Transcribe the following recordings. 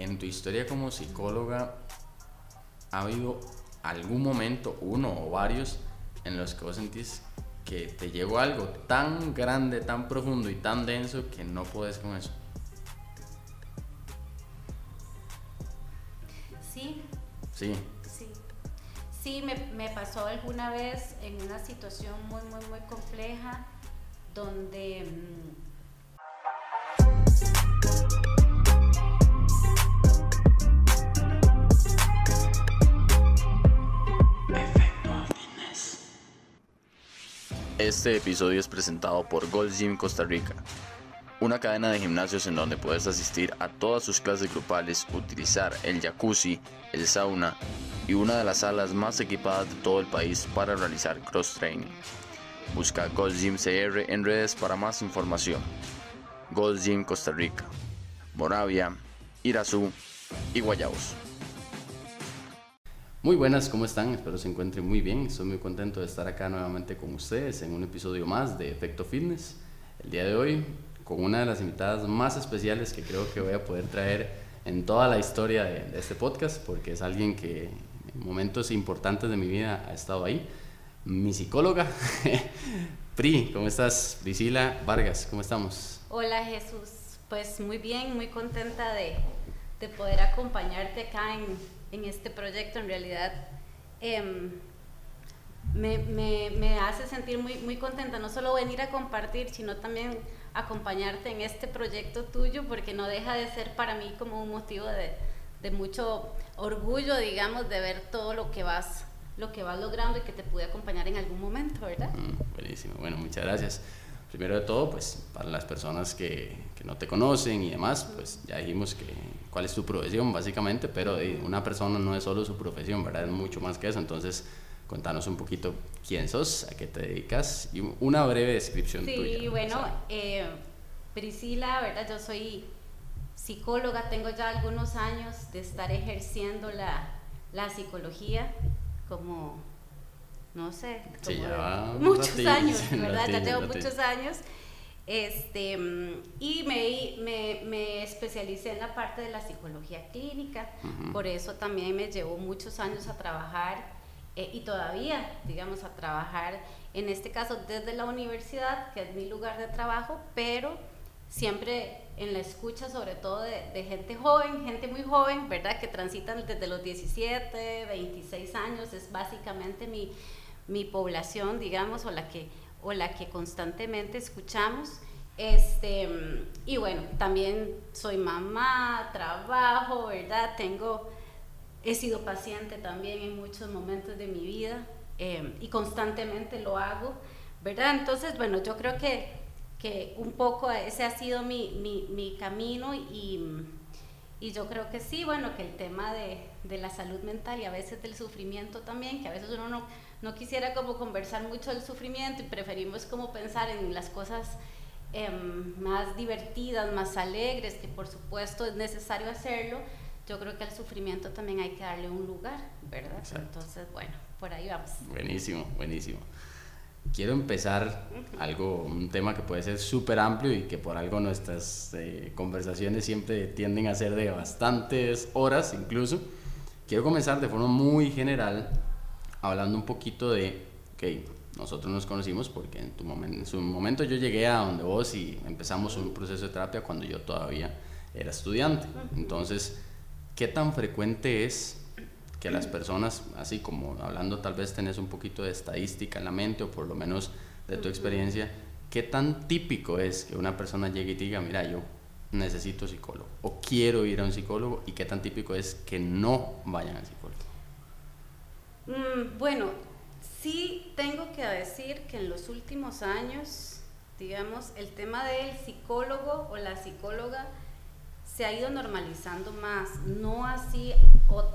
en tu historia como psicóloga, ¿ha habido algún momento, uno o varios, en los que vos sentís que te llegó algo tan grande, tan profundo y tan denso que no puedes con eso? Sí. Sí. Sí. Sí, me, me pasó alguna vez en una situación muy, muy, muy compleja donde... Este episodio es presentado por Gold Gym Costa Rica, una cadena de gimnasios en donde puedes asistir a todas sus clases grupales, utilizar el jacuzzi, el sauna y una de las salas más equipadas de todo el país para realizar cross training. Busca Gold Gym CR en redes para más información. Gold Gym Costa Rica, Moravia, Irazú y Guayabos. Muy buenas, ¿cómo están? Espero se encuentren muy bien. Estoy muy contento de estar acá nuevamente con ustedes en un episodio más de Efecto Fitness. El día de hoy con una de las invitadas más especiales que creo que voy a poder traer en toda la historia de, este podcast, porque es alguien que en momentos importantes de mi vida ha estado ahí. Mi psicóloga, Pri, ¿cómo estás? Priscila Vargas, ¿cómo estamos? Hola Jesús, pues muy bien, muy contenta de, de poder acompañarte acá en, en, este proyecto. En realidad eh, me, me, me, hace sentir muy, muy contenta, no solo venir a compartir, sino también acompañarte en este proyecto tuyo, porque no deja de ser para mí como un motivo de, de mucho orgullo, digamos, de ver todo lo que vas lo que vas logrando y que te pude acompañar en algún momento, ¿verdad? Mm, buenísimo, bueno, muchas gracias. Primero de todo, pues para las personas que, que, no te conocen y demás, pues ya dijimos que cuál es tu profesión básicamente, pero una persona no es solo su profesión, ¿verdad? Es mucho más que eso, entonces contanos un poquito quién sos, a qué te dedicas y una breve descripción sí, tuya. Sí, bueno, eh, Priscila, ¿verdad? Yo soy psicóloga, tengo ya algunos años de estar ejerciendo la, la psicología como, no sé, como sí, ya muchos ratito, años, ¿verdad? ratito, ya tengo ratito. muchos años. Este, y me, me, me, especialicé en la parte de la psicología clínica, uh -huh. por eso también me llevó muchos años a trabajar eh, y todavía, digamos, a trabajar, en este caso desde la universidad, que es mi lugar de trabajo, pero siempre en la escucha sobre todo de, de, gente joven, gente muy joven, ¿verdad? Que transitan desde los 17, 26 años, es básicamente mi, mi población, digamos, o la que, o la que constantemente escuchamos. Este, y bueno, también soy mamá, trabajo, ¿verdad? Tengo, he sido paciente también en muchos momentos de mi vida eh, y constantemente lo hago, ¿verdad? Entonces, bueno, yo creo que que un poco ese ha sido mi, mi, mi camino y, y, yo creo que sí, bueno, que el tema de, de, la salud mental y a veces del sufrimiento también, que a veces uno no, no quisiera como conversar mucho del sufrimiento y preferimos como pensar en las cosas eh, más divertidas, más alegres, que por supuesto es necesario hacerlo, yo creo que al sufrimiento también hay que darle un lugar, ¿verdad? Exacto. Entonces, bueno, por ahí vamos. Buenísimo, buenísimo quiero empezar algo, un tema que puede ser súper amplio y que por algo nuestras eh, conversaciones siempre tienden a ser de bastantes horas incluso. Quiero comenzar de forma muy general hablando un poquito de, ok, nosotros nos conocimos porque en, tu momento, en su momento yo llegué a donde vos y empezamos un proceso de terapia cuando yo todavía era estudiante. Entonces, ¿qué tan frecuente es que las personas, así como hablando tal vez tenés un poquito de estadística en la mente o por lo menos de tu experiencia, ¿qué tan típico es que una persona llegue y diga, mira, yo necesito psicólogo o quiero ir a un psicólogo y qué tan típico es que no vayan al psicólogo? Mm, bueno, sí tengo que decir que en los últimos años, digamos, el tema del psicólogo o la psicóloga se ha ido normalizando más, no así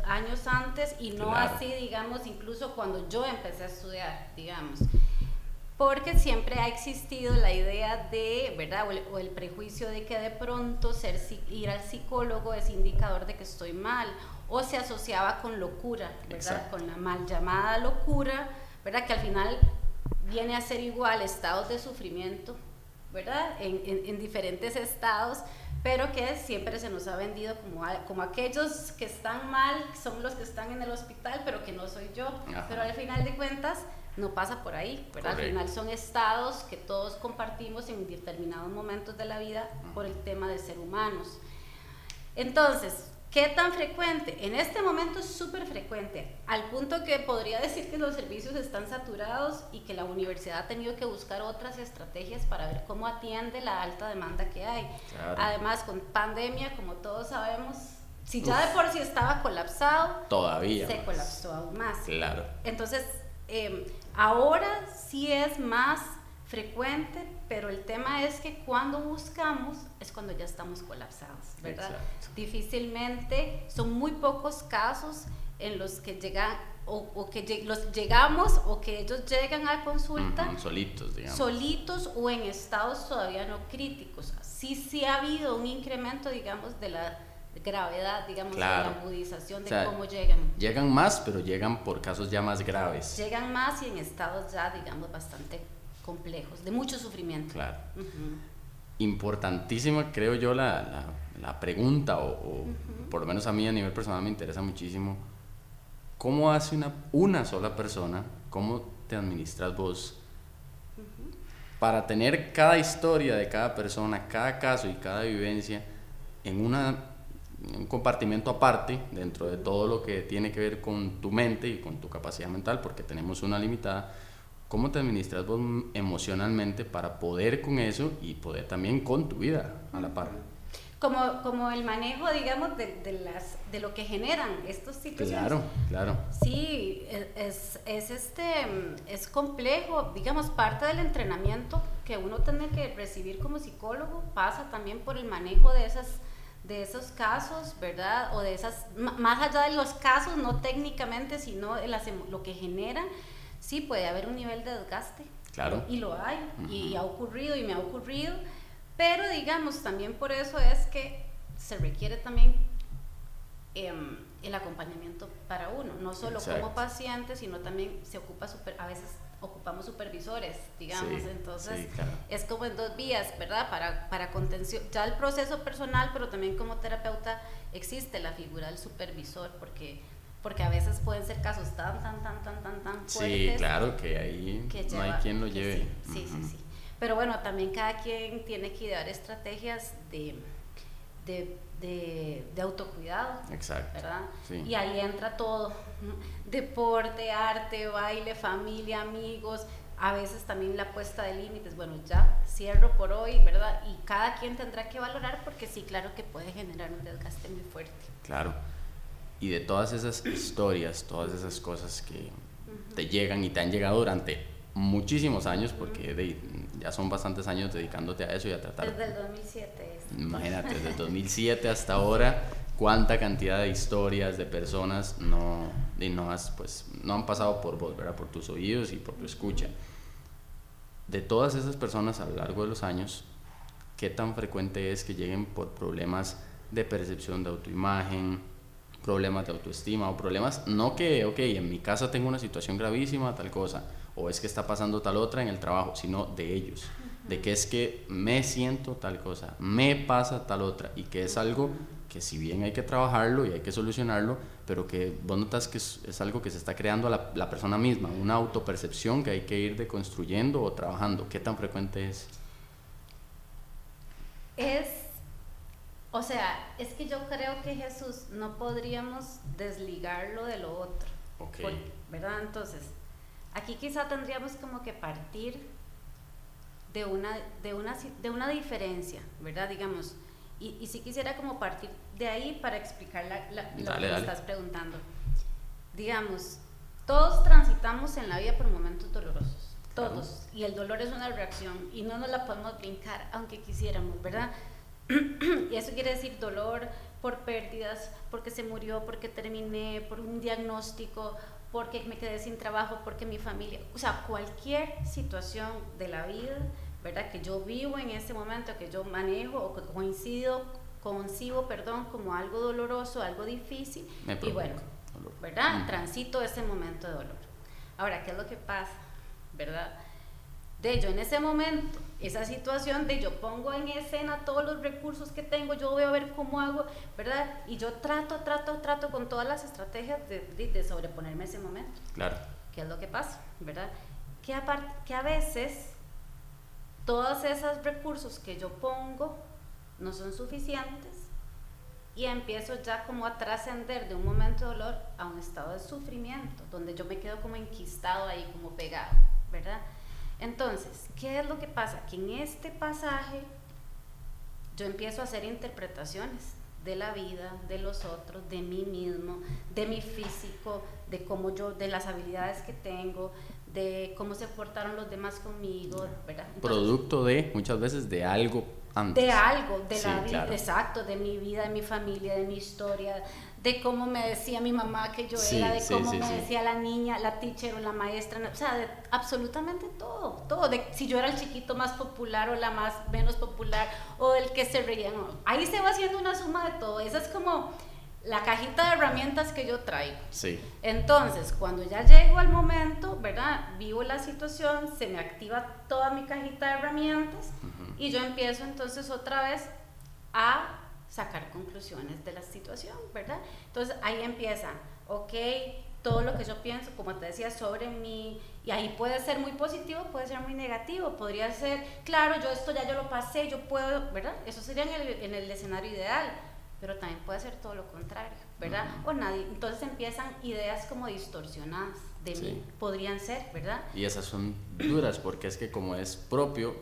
años antes y no Claro. así, digamos, incluso cuando yo empecé a estudiar, digamos. Porque siempre ha existido la idea de, ¿verdad? O el, o el prejuicio de que de pronto ser, ir al psicólogo es indicador de que estoy mal, o se asociaba con locura, ¿verdad? Exacto. Con la mal llamada locura, ¿verdad? Que al final viene a ser igual estados de sufrimiento, ¿verdad? En, en- en diferentes estados, pero que siempre se nos ha vendido como, como aquellos que están mal, son los que están en el hospital, pero que no soy yo. Pero al final de cuentas no pasa por ahí, ¿verdad? Al final son estados que todos compartimos en determinados momentos de la vida por el tema de ser humanos. Entonces, ¿Qué tan frecuente? En este momento es súper frecuente, al punto que podría decir que los servicios están saturados y que la universidad ha tenido que buscar otras estrategias para ver cómo atiende la alta demanda que hay. Además, con pandemia, como todos sabemos, si ya de por sí estaba colapsado, todavía se colapsó aún más. Claro. Entonces, em, ahora sí es más frecuente, pero el tema es que cuando buscamos es cuando ya estamos colapsados, ¿verdad? Difícilmente, son muy pocos casos en los que llegan o, que los llegamos o que ellos llegan a consulta solitos, digamos. Solitos o en estados todavía no críticos. Sí, sí ha habido un incremento, digamos, de la gravedad, digamos, de la agudización de cómo llegan. Llegan más, pero llegan por casos ya más graves. Llegan más y en estados ya, digamos, bastante complejos, de mucho sufrimiento. Claro. Importantísima, creo yo, la, la, pregunta, o, por lo menos a mí a nivel personal me interesa muchísimo, ¿cómo hace una, una sola persona, cómo te administras vos para tener cada historia de cada persona, cada caso y cada vivencia en una un compartimento aparte dentro de todo lo que tiene que ver con tu mente y con tu capacidad mental, porque tenemos una limitada, ¿Cómo te administras vos emocionalmente para poder con eso y poder también con tu vida a la par? Como, como el manejo, digamos, de, de las, de lo que generan estos situaciones. Claro, claro. Sí, e, es, es, este, es complejo. Digamos, parte del entrenamiento que uno tiene que recibir como psicólogo pasa también por el manejo de esas de esos casos, ¿verdad? O de esas, más allá de los casos, no técnicamente, sino las, lo que generan sí puede haber un nivel de desgaste. Claro. Y lo hay, y ha ocurrido y me ha ocurrido, pero digamos, también por eso es que se requiere también em, el acompañamiento para uno, no solo como paciente, sino también se ocupa super, a veces ocupamos supervisores, digamos, entonces es como en dos vías, ¿verdad? Para, para contención, ya el proceso personal, pero también como terapeuta existe la figura del supervisor, porque porque a veces pueden ser casos tan, tan, tan, tan, tan, tan fuertes. Sí, claro, que ahí no hay quien lo lleve. Sí, sí, sí, Pero bueno, también cada quien tiene que idear estrategias de, de, de, autocuidado. Exacto. ¿Verdad? Y ahí entra todo, deporte, arte, baile, familia, amigos, a veces también la puesta de límites. Bueno, ya cierro por hoy, ¿verdad? Y cada quien tendrá que valorar porque sí, claro que puede generar un desgaste muy fuerte. Claro y de todas esas historias, todas esas cosas que te llegan y te han llegado durante muchísimos años, porque ya son bastantes años dedicándote a eso y a tratar. Desde el 2007. Imagínate, desde el 2007 hasta ahora, cuánta cantidad de historias de personas no, y no, has, pues, no han pasado por vos, ¿verdad? por tus oídos y por tu escucha. De todas esas personas a lo largo de los años, ¿qué tan frecuente es que lleguen por problemas de percepción de autoimagen, problemas de autoestima o problemas, no que, ok, en mi casa tengo una situación gravísima, tal cosa, o es que está pasando tal otra en el trabajo, sino de ellos, de que es que me siento tal cosa, me pasa tal otra, y que es algo que si bien hay que trabajarlo y hay que solucionarlo, pero que vos notas que es, algo que se está creando a la, la, persona misma, una autopercepción que hay que ir deconstruyendo o trabajando. ¿Qué tan frecuente es? Es o sea, es que yo creo que Jesús no podríamos desligarlo de lo otro. ¿Verdad? Entonces, aquí quizá tendríamos como que partir de una, de una, de una diferencia, ¿verdad? Digamos, y, y si quisiera como partir de ahí para explicar la, lo que me estás preguntando. Digamos, todos transitamos en la vida por momentos dolorosos, todos, y el dolor es una reacción y no nos la podemos brincar aunque quisiéramos, ¿verdad? y eso quiere decir dolor por pérdidas, porque se murió, porque terminé, por un diagnóstico, porque me quedé sin trabajo, porque mi familia, o sea, cualquier situación de la vida, ¿verdad? Que yo vivo en ese momento, que yo manejo o que coincido, concibo, perdón, como algo doloroso, algo difícil, y bueno, ¿verdad? Transito ese momento de dolor. Ahora, ¿qué es lo que pasa? ¿Verdad? De yo en ese momento, esa situación de yo pongo en escena todos los recursos que tengo, yo voy a ver cómo hago, ¿verdad? Y yo trato, trato, trato con todas las estrategias de, de, sobreponerme a ese momento. Claro. ¿Qué es lo que pasa, verdad? Que, aparte, que a veces todos esos recursos que yo pongo no son suficientes y empiezo ya como a trascender de un momento de dolor a un estado de sufrimiento, donde yo me quedo como enquistado ahí, como pegado, ¿verdad? Entonces, ¿qué es lo que pasa? Que en este pasaje yo empiezo a hacer interpretaciones de la vida, de los otros, de mí mismo, de mi físico, de cómo yo, de las habilidades que tengo, de cómo se portaron los demás conmigo, ¿verdad? Producto de, muchas veces, de algo de algo, de la vida, exacto, de mi vida, de mi familia, de mi historia, de cómo me decía mi mamá que yo era, de cómo me decía la niña, la teacher o la maestra, o sea, de absolutamente todo, todo, de si yo era el chiquito más popular o la más menos popular o el que se reía, ahí se va haciendo una suma de todo, esa es como la cajita de herramientas que yo traigo. Sí. Entonces, cuando ya llego al momento, ¿verdad? Vivo la situación, se me activa toda mi cajita de herramientas y yo empiezo entonces otra vez a sacar conclusiones de la situación, ¿verdad? Entonces ahí empieza, ok, todo lo que yo pienso, como te decía, sobre mí, y ahí puede ser muy positivo, puede ser muy negativo, podría ser, claro, yo esto ya yo lo pasé, yo puedo, ¿verdad? Eso sería en el, en el escenario ideal, pero también puede ser todo lo contrario, ¿verdad? O nadie, entonces empiezan ideas como distorsionadas de mí, podrían ser, ¿verdad? Y esas son duras, porque es que como es propio,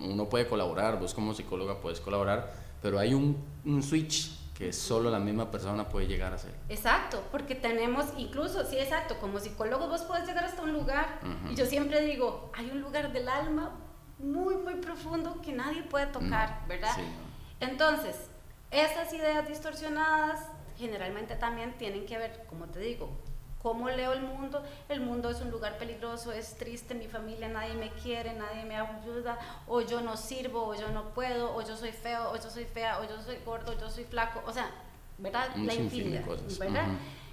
uno puede colaborar, vos como psicóloga puedes colaborar, pero hay un, un switch que solo la misma persona puede llegar a ser. Exacto, porque tenemos, incluso, sí, exacto, como psicólogo vos puedes llegar hasta un lugar, y yo siempre digo, hay un lugar del alma muy, muy profundo que nadie puede tocar, ¿verdad? Sí, Entonces, esas ideas distorsionadas generalmente también tienen que ver, como te digo, cómo leo el mundo. El mundo es un lugar peligroso, es triste, mi familia nadie me quiere, nadie me ayuda, o yo no sirvo, o yo no puedo, o yo soy feo, o yo soy fea, o yo soy gordo, o yo soy flaco, o sea, ¿verdad? La infinidad, ¿verdad?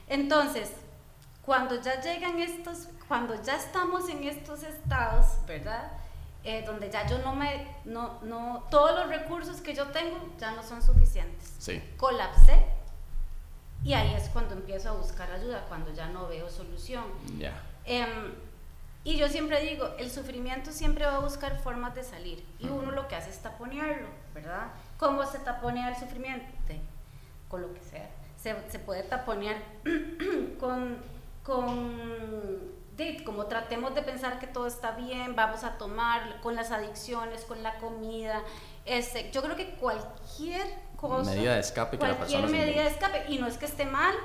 Entonces, cuando ya llegan estos, cuando ya estamos en estos estados, ¿verdad? Eh, donde ya yo no me, no, no, todos los recursos que yo tengo ya no son suficientes. Sí. Colapsé y ahí es cuando empiezo a buscar ayuda, cuando ya no veo solución. Ya. Em, y yo siempre digo, el sufrimiento siempre va a buscar formas de salir y uno lo que hace es taponearlo, ¿verdad? ¿Cómo se taponea el sufrimiento? Con lo que sea. Se, se puede taponear con, con como tratemos de pensar que todo está bien, vamos a tomar con las adicciones, con la comida. Este, yo creo que cualquier cosa. Medida de escape que Cualquier medida de escape. Y no es que esté mal,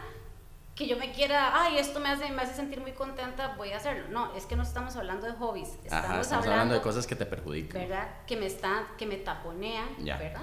que yo me quiera, ay, esto me hace, me hace sentir muy contenta, voy a hacerlo. No, es que no estamos hablando de hobbies. Estamos, hablando, de cosas que te perjudican. ¿Verdad? Que me, están, que me taponean, ¿verdad?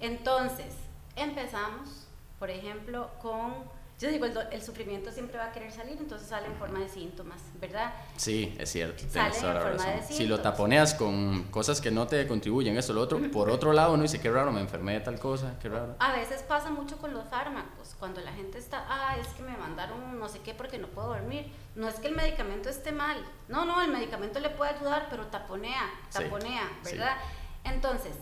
Entonces, empezamos, por ejemplo, con yo digo, el, sufrimiento siempre va a querer salir, entonces sale en forma de síntomas, ¿verdad? Sí, es cierto. Sale en forma de síntomas. Si lo taponeas con cosas que no te contribuyen, esto, lo otro, por otro lado uno dice, qué raro, me enfermé de tal cosa, qué raro. A veces pasa mucho con los fármacos, cuando la gente está, ah, es que me mandaron no sé qué porque no puedo dormir. No es que el medicamento esté mal, no, no, el medicamento le puede ayudar, pero taponea, taponea, ¿verdad? Entonces,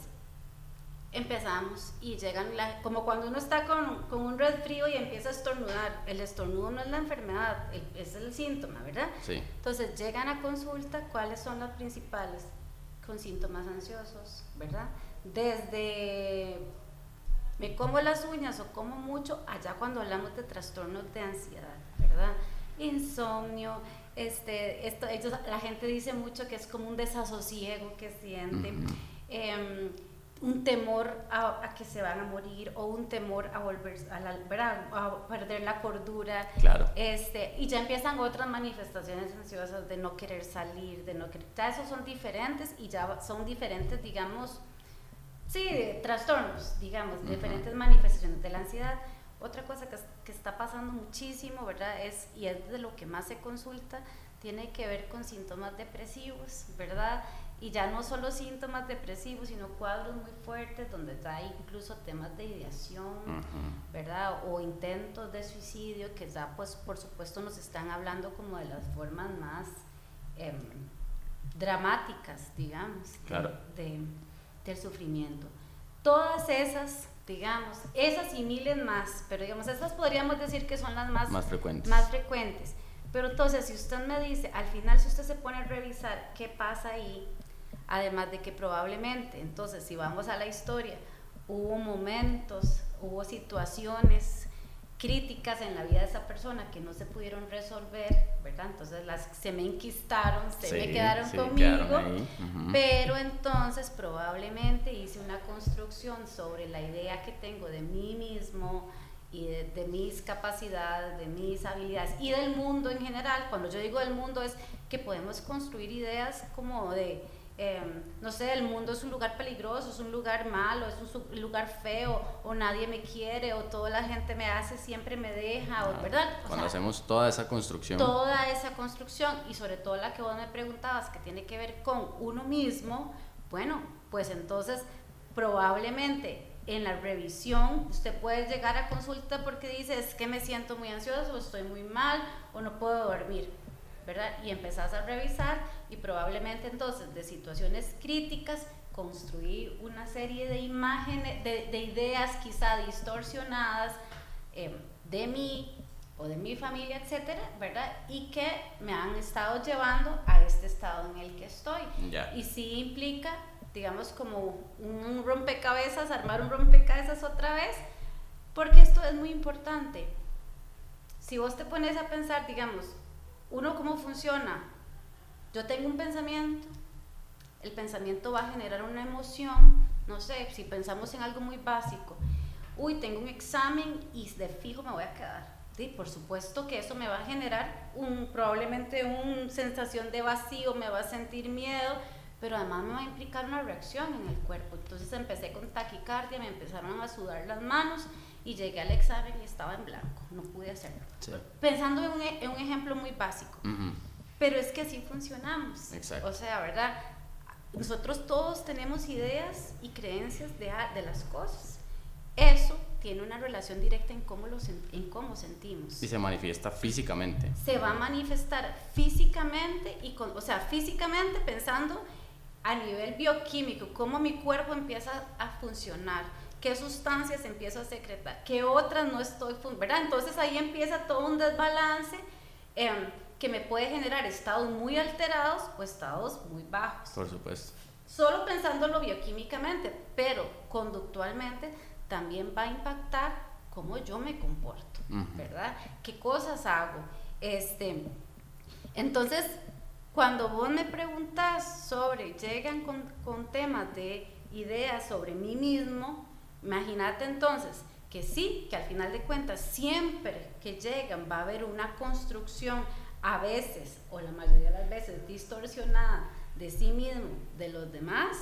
empezamos y llegan, la, como cuando uno está con, con, un frío y empieza a estornudar, el estornudo no es la enfermedad, es el síntoma, ¿verdad? Sí. Entonces llegan a consulta, ¿cuáles son las principales? Con síntomas ansiosos, ¿verdad? Desde me como las uñas o como mucho, allá cuando hablamos de trastornos de ansiedad, ¿verdad? Insomnio, este, esto, ellos, la gente dice mucho que es como un desasosiego que sienten un temor a, que se van a morir o un temor a volver a, a perder la cordura. Claro. Este, y ya empiezan otras manifestaciones ansiosas de no querer salir, de no querer. Ya esos son diferentes y ya son diferentes, digamos, sí, trastornos, digamos, diferentes manifestaciones de la ansiedad. Otra cosa que, que, está pasando muchísimo, ¿verdad? Es, y es de lo que más se consulta, tiene que ver con síntomas depresivos, ¿verdad? Y ya no solo síntomas depresivos, sino cuadros muy fuertes donde hay incluso temas de ideación, ¿verdad? O intentos de suicidio que ya pues por supuesto nos están hablando como de las formas más, em, dramáticas, digamos, Claro. de, del sufrimiento. Todas esas, digamos, esas y miles más, pero digamos, esas podríamos decir que son las más, Más frecuentes. más frecuentes. Pero entonces, si usted me dice, al final, si usted se pone a revisar qué pasa ahí, además de que probablemente, entonces, si vamos a la historia, hubo momentos, hubo situaciones críticas en la vida de esa persona que no se pudieron resolver, ¿verdad? Entonces las se me enquistaron, se me Sí, quedaron sí, conmigo, quedaron ahí, ujú. pero entonces probablemente hice una construcción sobre la idea que tengo de mí mismo y de, de mis capacidades, de mis habilidades y del mundo en general. Cuando yo digo del mundo es que podemos construir ideas como de, eh, no sé, el mundo es un lugar peligroso, es un lugar malo, es un lugar feo, o nadie me quiere, o toda la gente me hace, siempre me deja, o, ¿verdad? O Cuando sea, hacemos toda esa construcción. toda esa construcción y sobre todo la que vos me preguntabas que tiene que ver con uno mismo, bueno, pues entonces probablemente en la revisión usted puede llegar a consulta porque dice es que me siento muy ansioso, o estoy muy mal o no puedo dormir, ¿verdad? Y empezás a revisar y probablemente entonces de situaciones críticas construir una serie de imágenes, de, de ideas quizá distorsionadas eh, de mí o de mi familia, etcétera, ¿verdad? Y que me han estado llevando a este estado en el que estoy. Ya. Y sí implica, digamos, como un rompecabezas, armar un rompecabezas otra vez, porque esto es muy importante. Si vos te pones a pensar, digamos, uno cómo funciona, yo tengo un pensamiento, el pensamiento va a generar una emoción, no sé, si pensamos en algo muy básico, uy, tengo un examen y de fijo me voy a quedar. Sí, por supuesto que eso me va a generar un, probablemente una sensación de vacío, me va a sentir miedo, pero además me va a implicar una reacción en el cuerpo. Entonces empecé con taquicardia, me empezaron a sudar las manos y llegué al examen y estaba en blanco, no pude hacerlo. Sí. Pensando en un, e- en un ejemplo muy básico, Ujú. pero es que así funcionamos. Exacto. O sea, ¿verdad? Nosotros todos tenemos ideas y creencias de, a- de las cosas. Eso tiene una relación directa en cómo, lo sen- en cómo sentimos. Y se manifiesta físicamente. Se va a manifestar físicamente, y con, o sea, físicamente pensando a nivel bioquímico, cómo mi cuerpo empieza a funcionar, qué sustancias empiezo a secretar, qué otras no estoy, ¿verdad? Entonces ahí empieza todo un desbalance em, que me puede generar estados muy alterados o estados muy bajos. Por supuesto. Solo pensándolo bioquímicamente, pero conductualmente también va a impactar cómo yo me comporto, Ujú. ¿verdad? ¿Qué cosas hago? Este, entonces, cuando vos me preguntas sobre, llegan con, con temas de ideas sobre mí mismo, imagínate entonces que sí, que al final de cuentas siempre que llegan va a haber una construcción, a veces, o la mayoría de las veces, distorsionada de sí mismo, de los demás,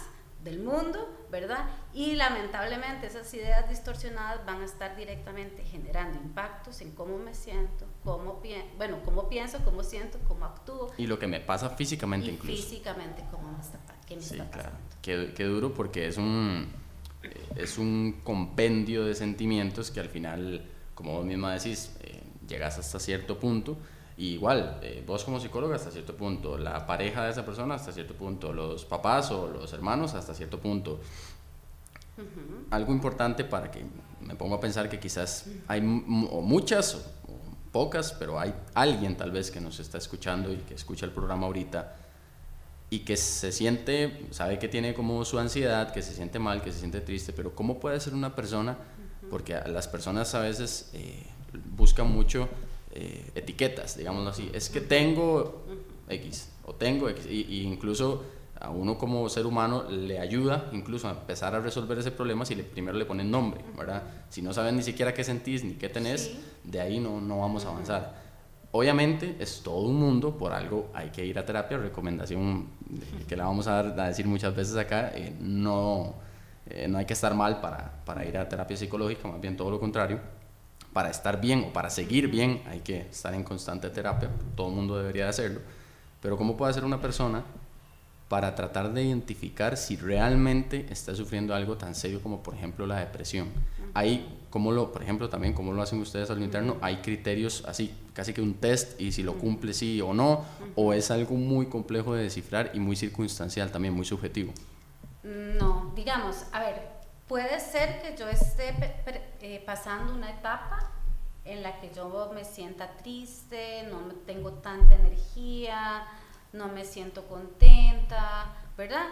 del mundo, ¿verdad? Y lamentablemente esas ideas distorsionadas van a estar directamente generando impactos en cómo me siento, cómo bueno, cómo pienso, cómo siento, cómo actúo Y lo que me pasa físicamente y incluso. físicamente cómo me está, qué me Sí, está claro. pasando. Qué, qué duro porque es un, es un compendio de sentimientos que al final, como vos misma decís, eh, llegas hasta cierto punto. Y igual, eh, vos como psicóloga hasta cierto punto, la pareja de esa persona hasta cierto punto, los papás o los hermanos hasta cierto punto. Algo importante para que me pongo a pensar que quizás hay o muchas o, o pocas, pero hay alguien tal vez que nos está escuchando y que escucha el programa ahorita y que se siente, sabe que tiene como su ansiedad, que se siente mal, que se siente triste, pero ¿cómo puede ser una persona? Porque a las personas a veces eh, buscan mucho eh, etiquetas, digámoslo así. Es que tengo X o tengo X, y, y incluso a uno como ser humano le ayuda incluso a empezar a resolver ese problema si le, primero le ponen nombre, ¿verdad? Si no sabes ni siquiera qué sentís ni qué tenés, Sí. de ahí no, no vamos a avanzar. Obviamente es todo un mundo, por algo hay que ir a terapia, recomendación que la vamos a, decir muchas veces acá, eh, no, eh, no hay que estar mal para, para ir a terapia psicológica, más bien todo lo contrario. Para estar bien o para seguir bien hay que estar en constante terapia, todo el mundo debería de hacerlo. Pero ¿cómo puede hacer una persona para tratar de identificar si realmente está sufriendo algo tan serio como por ejemplo la depresión? Hay, como lo, por ejemplo, también, como lo hacen ustedes al interno, hay criterios así, casi que un test y si lo cumple sí o no, o es algo muy complejo de descifrar y muy circunstancial también, muy subjetivo. No, digamos, a ver, puede ser que yo esté eh, pasando una etapa en la que yo me sienta triste, no tengo tanta energía, no me siento contenta, ¿verdad?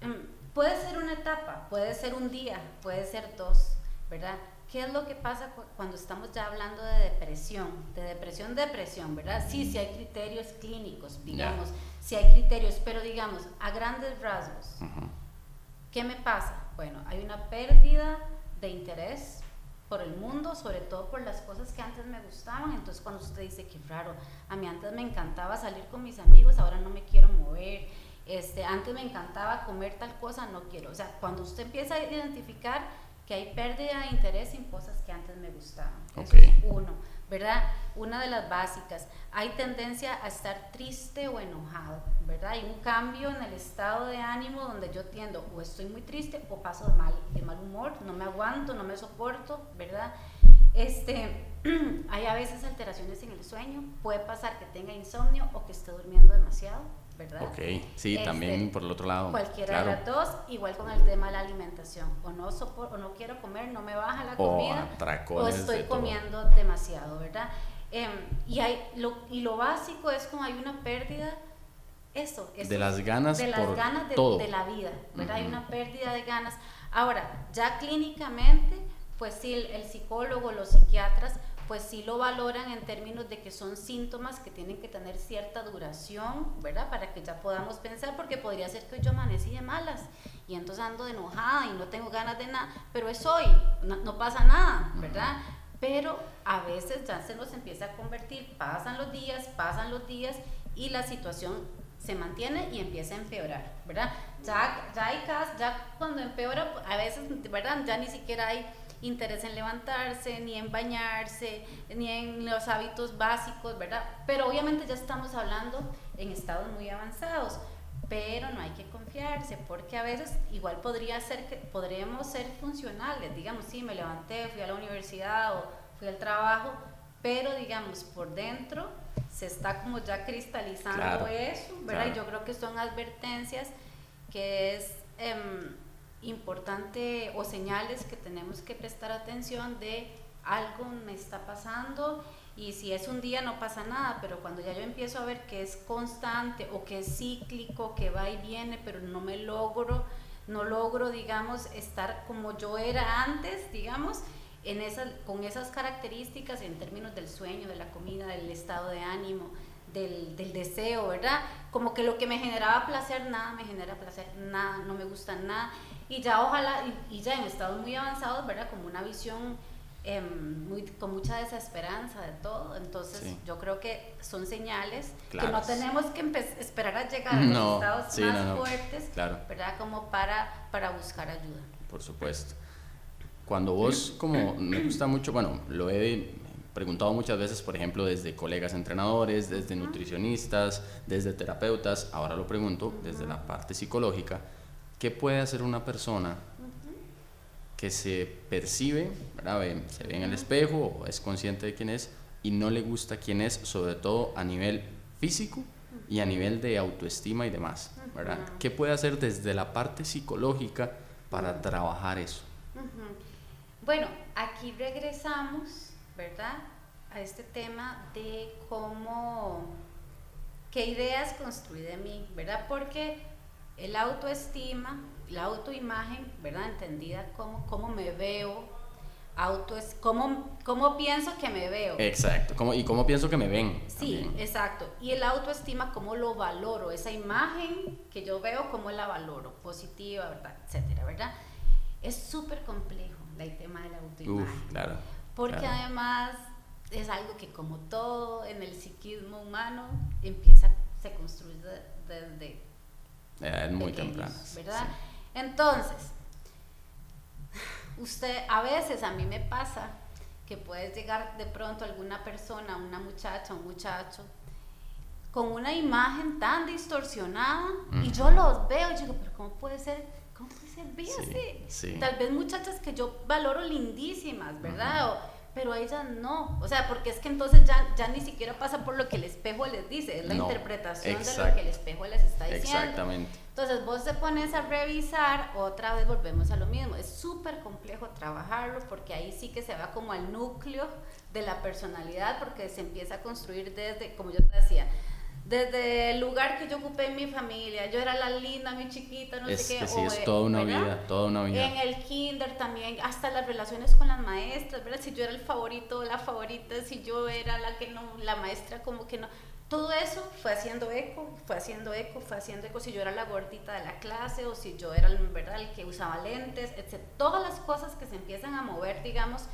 Mm, puede ser una etapa, puede ser un día, puede ser dos, ¿verdad? ¿Qué es lo que pasa cuando estamos ya hablando de depresión? De depresión, depresión, ¿verdad? Sí, sí hay criterios clínicos, digamos, sí hay criterios, pero digamos, a grandes rasgos, ¿qué me pasa? Bueno, hay una pérdida de interés por el mundo, sobre todo por las cosas que antes me gustaban. Entonces cuando usted dice que raro, a mí antes me encantaba salir con mis amigos, ahora no me quiero mover. Este, antes me encantaba comer tal cosa, no quiero. O sea, cuando usted empieza a identificar que hay pérdida de interés en cosas que antes me gustaban. Eso es uno, ¿verdad? Una de las básicas. Hay tendencia a estar triste o enojado, ¿verdad? Hay un cambio en el estado de ánimo donde yo tiendo o estoy muy triste o paso de mal, de mal humor, no me aguanto, no me soporto, ¿verdad? Este, hay a veces alteraciones en el sueño, puede pasar que tenga insomnio o que esté durmiendo demasiado ¿verdad? Ok, sí, este, también por el otro lado. Cualquiera de las dos, igual con el tema de la alimentación. O no, o no quiero comer, no me baja la comida, o estoy comiendo demasiado, ¿verdad? Em, y, hay, lo, y lo básico es como hay una pérdida, eso, de las ganas, de, las ganas de, la vida, ¿verdad? Hay una pérdida de ganas. Ahora, ya clínicamente, pues sí, el psicólogo, los psiquiatras, pues sí lo valoran en términos de que son síntomas que tienen que tener cierta duración, ¿verdad? Para que ya podamos pensar, porque podría ser que yo amanecí de malas y entonces ando de enojada y no tengo ganas de nada, pero es hoy, no, pasa nada, ¿verdad? Pero a veces ya se nos empieza a convertir, pasan los días, pasan los días y la situación se mantiene y empieza a empeorar, ¿verdad? Ya, ya hay casos, ya cuando empeora, a veces, ¿verdad? Ya ni siquiera hay interés en levantarse, ni en bañarse, ni en los hábitos básicos, ¿verdad? Pero obviamente ya estamos hablando en estados muy avanzados, pero no hay que confiarse, porque a veces igual podría ser que podremos ser funcionales, digamos, sí, me levanté, fui a la universidad o fui al trabajo, pero digamos, por dentro se está como ya cristalizando eso, ¿verdad? Y yo creo que son advertencias que es... Em, importante o señales que tenemos que prestar atención de algo me está pasando y si es un día no pasa nada, pero cuando ya yo empiezo a ver que es constante o que es cíclico, que va y viene, pero no me logro, no logro, digamos, estar como yo era antes, digamos, en esas, con esas características en términos del sueño, de la comida, del estado de ánimo, del, del, deseo, ¿verdad? Como que lo que me generaba placer, nada me genera placer, nada, no me gusta nada y ya ojalá, y, ya en estados muy avanzados, ¿verdad? Como una visión em, muy, con mucha desesperanza de todo. Entonces, yo creo que son señales que no tenemos que esperar a llegar a los estados más fuertes, ¿verdad? Como para, para buscar ayuda. Por supuesto. Cuando vos, como me gusta mucho, bueno, lo he preguntado muchas veces, por ejemplo, desde colegas entrenadores, desde nutricionistas, desde terapeutas, ahora lo pregunto desde la parte psicológica ¿Qué puede hacer una persona que se percibe, se ve en el espejo o es consciente de quién es y no le gusta quién es, sobre todo a nivel físico y a nivel de autoestima y demás? ¿verdad? ¿Qué puede hacer desde la parte psicológica para trabajar eso? Bueno, aquí regresamos, ¿verdad? A este tema de cómo, qué ideas construí de mí, ¿verdad? Porque el autoestima, la autoimagen, ¿verdad? Entendida como cómo me veo, auto es cómo, cómo pienso que me veo. Exacto, ¿Cómo, y cómo pienso que me ven. Sí, exacto. Y el autoestima, cómo lo valoro, esa imagen que yo veo, cómo la valoro, positiva, ¿verdad? Etcétera, ¿verdad? Es súper complejo el tema de la autoimagen. Uf, claro. Porque además es algo que como todo en el psiquismo humano empieza, se construye desde es muy temprano. ¿Verdad? Entonces, usted, a veces a mí me pasa que puedes llegar de pronto a alguna persona, una muchacha, un muchacho, con una imagen tan distorsionada y yo los veo y digo, pero ¿cómo puede ser? ¿cómo se ve así? Tal vez muchachas que yo valoro lindísimas, ¿verdad? Pero ella no, o sea, porque es que entonces ya, ya ni siquiera pasa por lo que el espejo les dice, es la interpretación de lo que el espejo les está diciendo. Exactamente. Entonces vos te pones a revisar, otra vez volvemos a lo mismo, es súper complejo trabajarlo porque ahí sí que se va como al núcleo de la personalidad porque se empieza a construir desde, como yo te decía, desde el lugar que yo ocupé en mi familia, yo era la linda, mi chiquita, no sé qué. sí, es toda una vida, toda una vida. En el kinder también, hasta las relaciones con las maestras, ¿verdad? Si yo era el favorito la favorita, si yo era la que no, la maestra como que no. Todo eso fue haciendo eco, fue haciendo eco, fue haciendo eco, si yo era la gordita de la clase o si yo era ¿verdad? el que usaba lentes, etc. Todas las cosas que se empiezan a mover, digamos,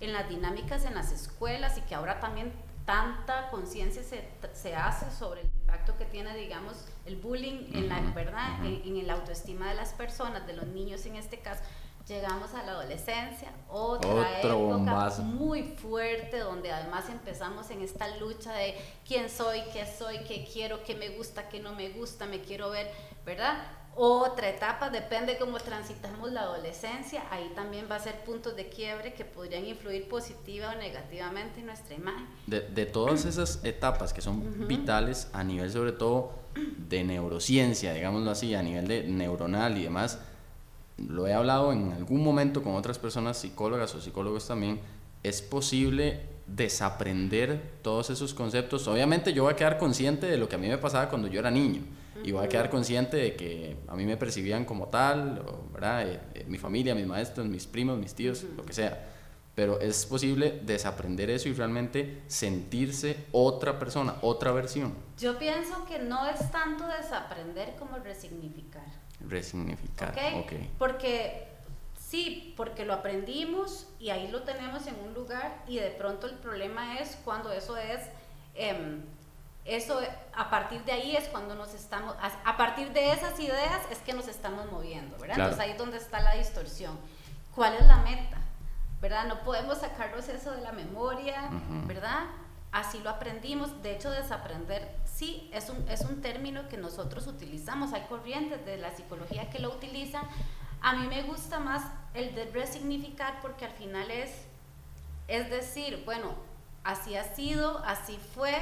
en las dinámicas en las escuelas y que ahora también tanta conciencia se, se, hace sobre el impacto que tiene, digamos, el bullying en la verdad, en, autoestima de las personas, de los niños en este caso. Llegamos a la adolescencia, otra época muy fuerte, donde además empezamos en esta lucha de quién soy, qué soy, qué quiero, qué me gusta, qué no me gusta, me quiero ver, ¿verdad? Otra etapa, depende cómo transitamos la adolescencia, ahí también va a ser puntos de quiebre que podrían influir positiva o negativamente en nuestra imagen. De, de todas esas etapas que son vitales a nivel sobre todo de neurociencia, digámoslo así, a nivel de neuronal y demás, lo he hablado en algún momento con otras personas, psicólogas o psicólogos también, es posible desaprender todos esos conceptos. Obviamente yo voy a quedar consciente de lo que a mí me pasaba cuando yo era niño y voy a quedar consciente de que a mí me percibían como tal, ¿verdad? Eh, eh, mi familia, mis maestros, mis primos, mis tíos, lo que sea. Pero es posible desaprender eso y realmente sentirse otra persona, otra versión. Yo pienso que no es tanto desaprender como resignificar. Resignificar, ok. okay. Porque sí, porque lo aprendimos y ahí lo tenemos en un lugar y de pronto el problema es cuando eso es... Eh, eso, a partir de ahí es cuando nos estamos, a, partir de esas ideas es que nos estamos moviendo, ¿verdad? Entonces ahí es donde está la distorsión. ¿Cuál es la meta? ¿Verdad? No podemos sacarnos eso de la memoria, ¿verdad? Así lo aprendimos. De hecho, desaprender, sí, es un, es un término que nosotros utilizamos. Hay corrientes de la psicología que lo utilizan. A mí me gusta más el de resignificar porque al final es, es decir, bueno, así ha sido, así fue,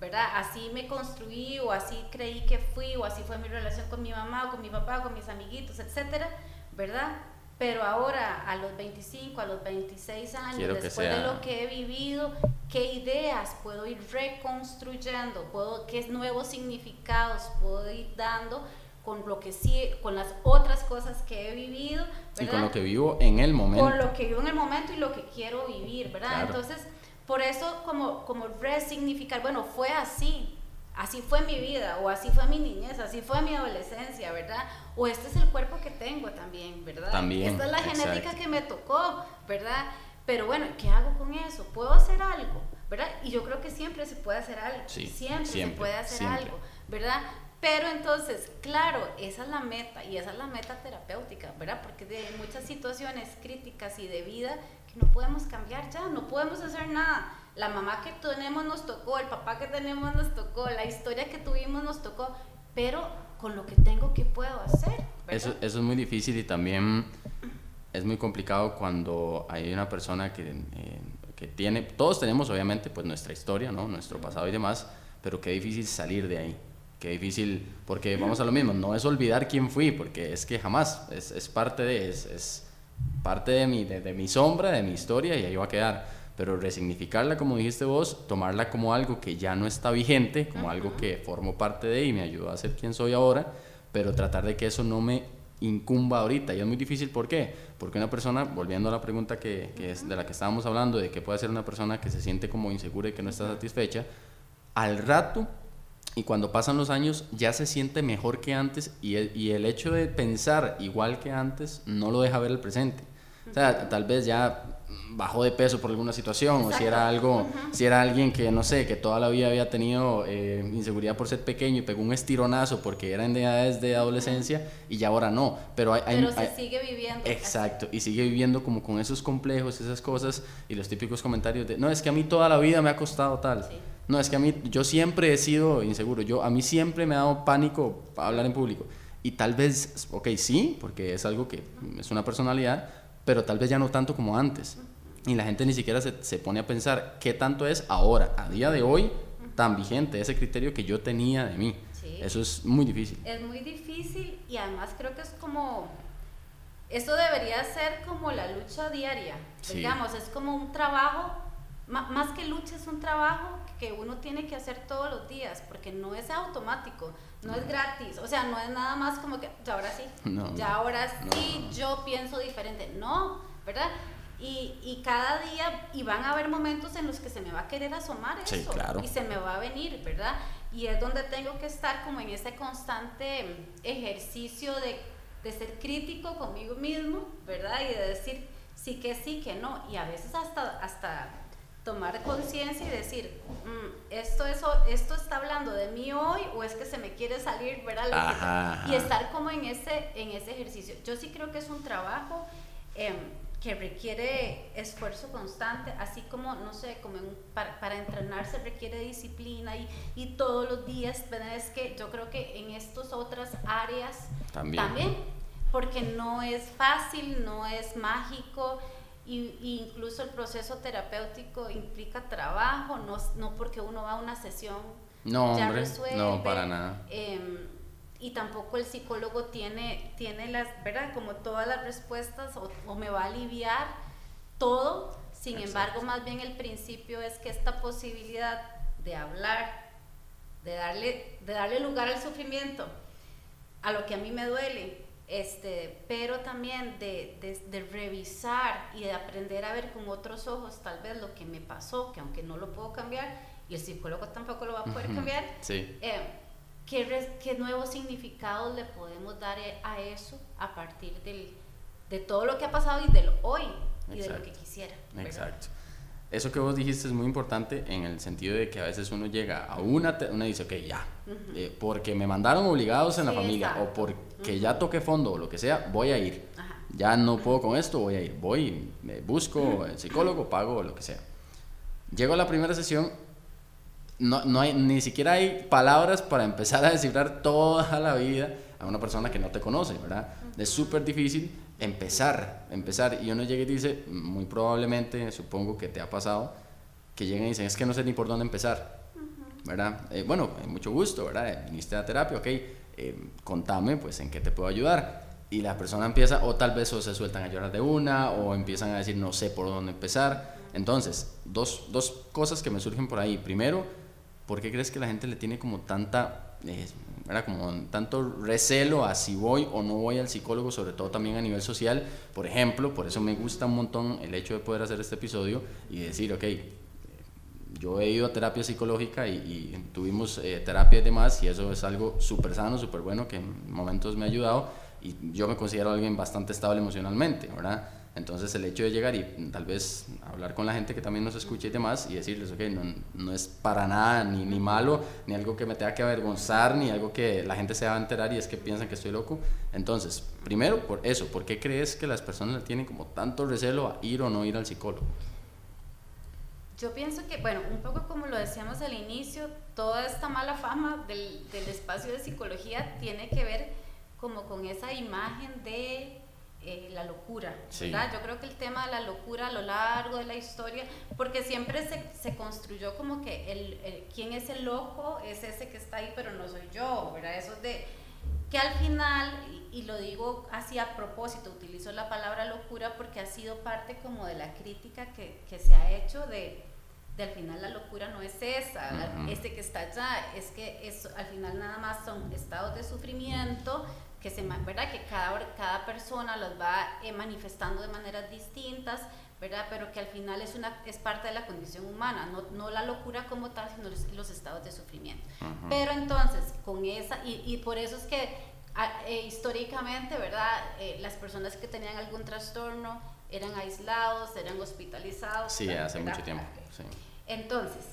¿verdad? Así me construí o así creí que fui o así fue mi relación con mi mamá o con mi papá o con mis amiguitos, etcétera, ¿verdad? Pero ahora a los 25, a los 26 años, después de lo que he vivido, ¿qué ideas puedo ir reconstruyendo? ¿Puedo, ¿Qué nuevos significados puedo ir dando? con lo que sí, con las otras cosas que he vivido, ¿verdad? Y con lo que vivo en el momento. Con lo que vivo en el momento y lo que quiero vivir, ¿verdad? Entonces, por eso, como, como resignificar, bueno, fue así, así fue mi vida, o así fue mi niñez, así fue mi adolescencia, ¿verdad? O este es el cuerpo que tengo también, ¿verdad? También. Esta es la genética que me tocó, ¿verdad? Pero bueno, ¿qué hago con eso? ¿Puedo hacer algo? ¿Verdad? Y yo creo que siempre se puede hacer algo. Sí, siempre, se puede hacer algo, ¿verdad? Pero entonces, claro, esa es la meta y esa es la meta terapéutica, ¿verdad? Porque de muchas situaciones críticas y de vida no podemos cambiar ya, no podemos hacer nada. La mamá que tenemos nos tocó, el papá que tenemos nos tocó, la historia que tuvimos nos tocó, pero con lo que tengo, ¿qué puedo hacer? Eso, eso es muy difícil y también es muy complicado cuando hay una persona que, eh, que tiene, todos tenemos obviamente pues nuestra historia, ¿no? nuestro pasado y demás, pero qué difícil salir de ahí. Qué difícil, porque vamos a lo mismo, no es olvidar quién fui, porque es que jamás, es, es parte de, es, es parte de mi, de, mi sombra, de mi historia y ahí va a quedar. Pero resignificarla, como dijiste vos, tomarla como algo que ya no está vigente, como algo que formo parte de y me ayudó a ser quien soy ahora, pero tratar de que eso no me incumba ahorita. Y es muy difícil, ¿por qué? Porque una persona, volviendo a la pregunta que, que es de la que estábamos hablando, de qué puede ser una persona que se siente como insegura y que no está satisfecha, al rato y cuando pasan los años ya se siente mejor que antes y el, y el hecho de pensar igual que antes no lo deja ver el presente. O sea, tal vez ya bajó de peso por alguna situación o si era algo, si era alguien que no sé, que toda la vida había tenido eh, inseguridad por ser pequeño y pegó un estironazo porque era en edades de adolescencia y ya ahora no, pero hay, pero se sigue viviendo. Exacto, y sigue viviendo como con esos complejos, esas cosas y los típicos comentarios de, no, es que a mí toda la vida me ha costado tal. Sí. No, es que a mí, yo siempre he sido inseguro, yo, a mí siempre me ha dado pánico hablar en público. Y tal vez, ok, sí, porque es algo que es una personalidad, pero tal vez ya no tanto como antes. Y la gente ni siquiera se, se pone a pensar qué tanto es ahora, a día de hoy, tan vigente ese criterio que yo tenía de mí. Eso es muy difícil. Es muy difícil y además creo que es como, esto debería ser como la lucha diaria, digamos, es como un trabajo, más que lucha es un trabajo que uno tiene que hacer todos los días, porque no es automático, no, es gratis, o sea, no es nada más como que, ya ahora sí, ya ahora sí, yo pienso diferente, no, ¿verdad? Y, y, cada día, y van a haber momentos en los que se me va a querer asomar eso, y se me va a venir, ¿verdad? Y es donde tengo que estar como en ese constante ejercicio de, de ser crítico conmigo mismo, ¿verdad? Y de decir sí que sí, que no, y a veces hasta, hasta tomar conciencia y decir, mm, esto, eso, esto está hablando de mí hoy o es que se me quiere salir, ¿verdad? Y estar como en ese, en ese ejercicio. Yo sí creo que es un trabajo em, que requiere esfuerzo constante, así como, no sé, como para, para, entrenarse requiere disciplina y, y todos los días, es que yo creo que en estas otras áreas también. también, porque no es fácil, no es mágico y, incluso el proceso terapéutico implica trabajo, no, no porque uno va a una sesión no, ya hombre, No, para nada. Em, y tampoco el psicólogo tiene, tiene las, ¿verdad? Como todas las respuestas o, me va a aliviar todo. Sin embargo, más bien el principio es que esta posibilidad de hablar, de darle, de darle lugar al sufrimiento, a lo que a mí me duele, este, pero también de, de, revisar y de aprender a ver con otros ojos tal vez lo que me pasó, que aunque no lo puedo cambiar, y el psicólogo tampoco lo va a poder cambiar, sí. Eh, ¿qué, ¿qué, nuevos significados le podemos dar a eso a partir del, de todo lo que ha pasado y del hoy y de lo que quisiera? Exacto eso que vos dijiste es muy importante en el sentido de que a veces uno llega a una, una dice, ok, ya, eh, porque me mandaron obligados en la familia o porque ya toqué fondo o lo que sea, voy a ir. Ya no puedo con esto, voy a ir. Voy, me busco el psicólogo, pago o lo que sea. Llego a la primera sesión, no, no hay, ni siquiera hay palabras para empezar a descifrar toda la vida a una persona que no te conoce, ¿verdad? Es súper difícil empezar, empezar. Y uno llega y dice, muy probablemente, supongo que te ha pasado, que llegan y dicen, es que no sé ni por dónde empezar, ¿verdad? Eh, bueno, mucho gusto, ¿verdad? Viniste a terapia, ok, eh, contame, pues, en qué te puedo ayudar. Y la persona empieza, o tal vez o se sueltan a llorar de una, o empiezan a decir, no sé por dónde empezar. Entonces, dos, dos cosas que me surgen por ahí. Primero, ¿por qué crees que la gente le tiene como tanta eh, era como tanto recelo a si voy o no voy al psicólogo, sobre todo también a nivel social. Por ejemplo, por eso me gusta un montón el hecho de poder hacer este episodio y decir, ok, yo he ido a terapia psicológica y, tuvimos eh, terapia y demás, y eso es algo súper sano, súper bueno, que en momentos me ha ayudado, y yo me considero alguien bastante estable emocionalmente, ¿verdad? Entonces el hecho de llegar y tal vez hablar con la gente que también nos escuche y demás y decirles, ok, no, no es para nada ni, ni, malo, ni algo que me tenga que avergonzar, ni algo que la gente se va a enterar y es que piensan que estoy loco. Entonces, primero, por eso, ¿por qué crees que las personas tienen como tanto recelo a ir o no ir al psicólogo? Yo pienso que, bueno, un poco como lo decíamos al inicio, toda esta mala fama del, del espacio de psicología tiene que ver como con esa imagen de eh, la locura, ¿verdad? Yo creo que el tema de la locura a lo largo de la historia, porque siempre se, se construyó como que el, quién es el loco es ese que está ahí, pero no soy yo, ¿verdad? Eso de que al final, y, lo digo así a propósito, utilizo la palabra locura porque ha sido parte como de la crítica que, que se ha hecho de, de, al final la locura no es esa, este que está allá, es que eso, al final nada más son estados de sufrimiento que, se, ¿verdad? que cada, cada persona los va eh, manifestando de maneras distintas, ¿verdad? pero que al final es, una, es parte de la condición humana, no, no la locura como tal, sino los, estados de sufrimiento. Pero entonces, con esa, y, y por eso es que eh, históricamente, ¿verdad? Eh, las personas que tenían algún trastorno eran aislados, eran hospitalizados. Sí, hace mucho tiempo. Sí. Entonces,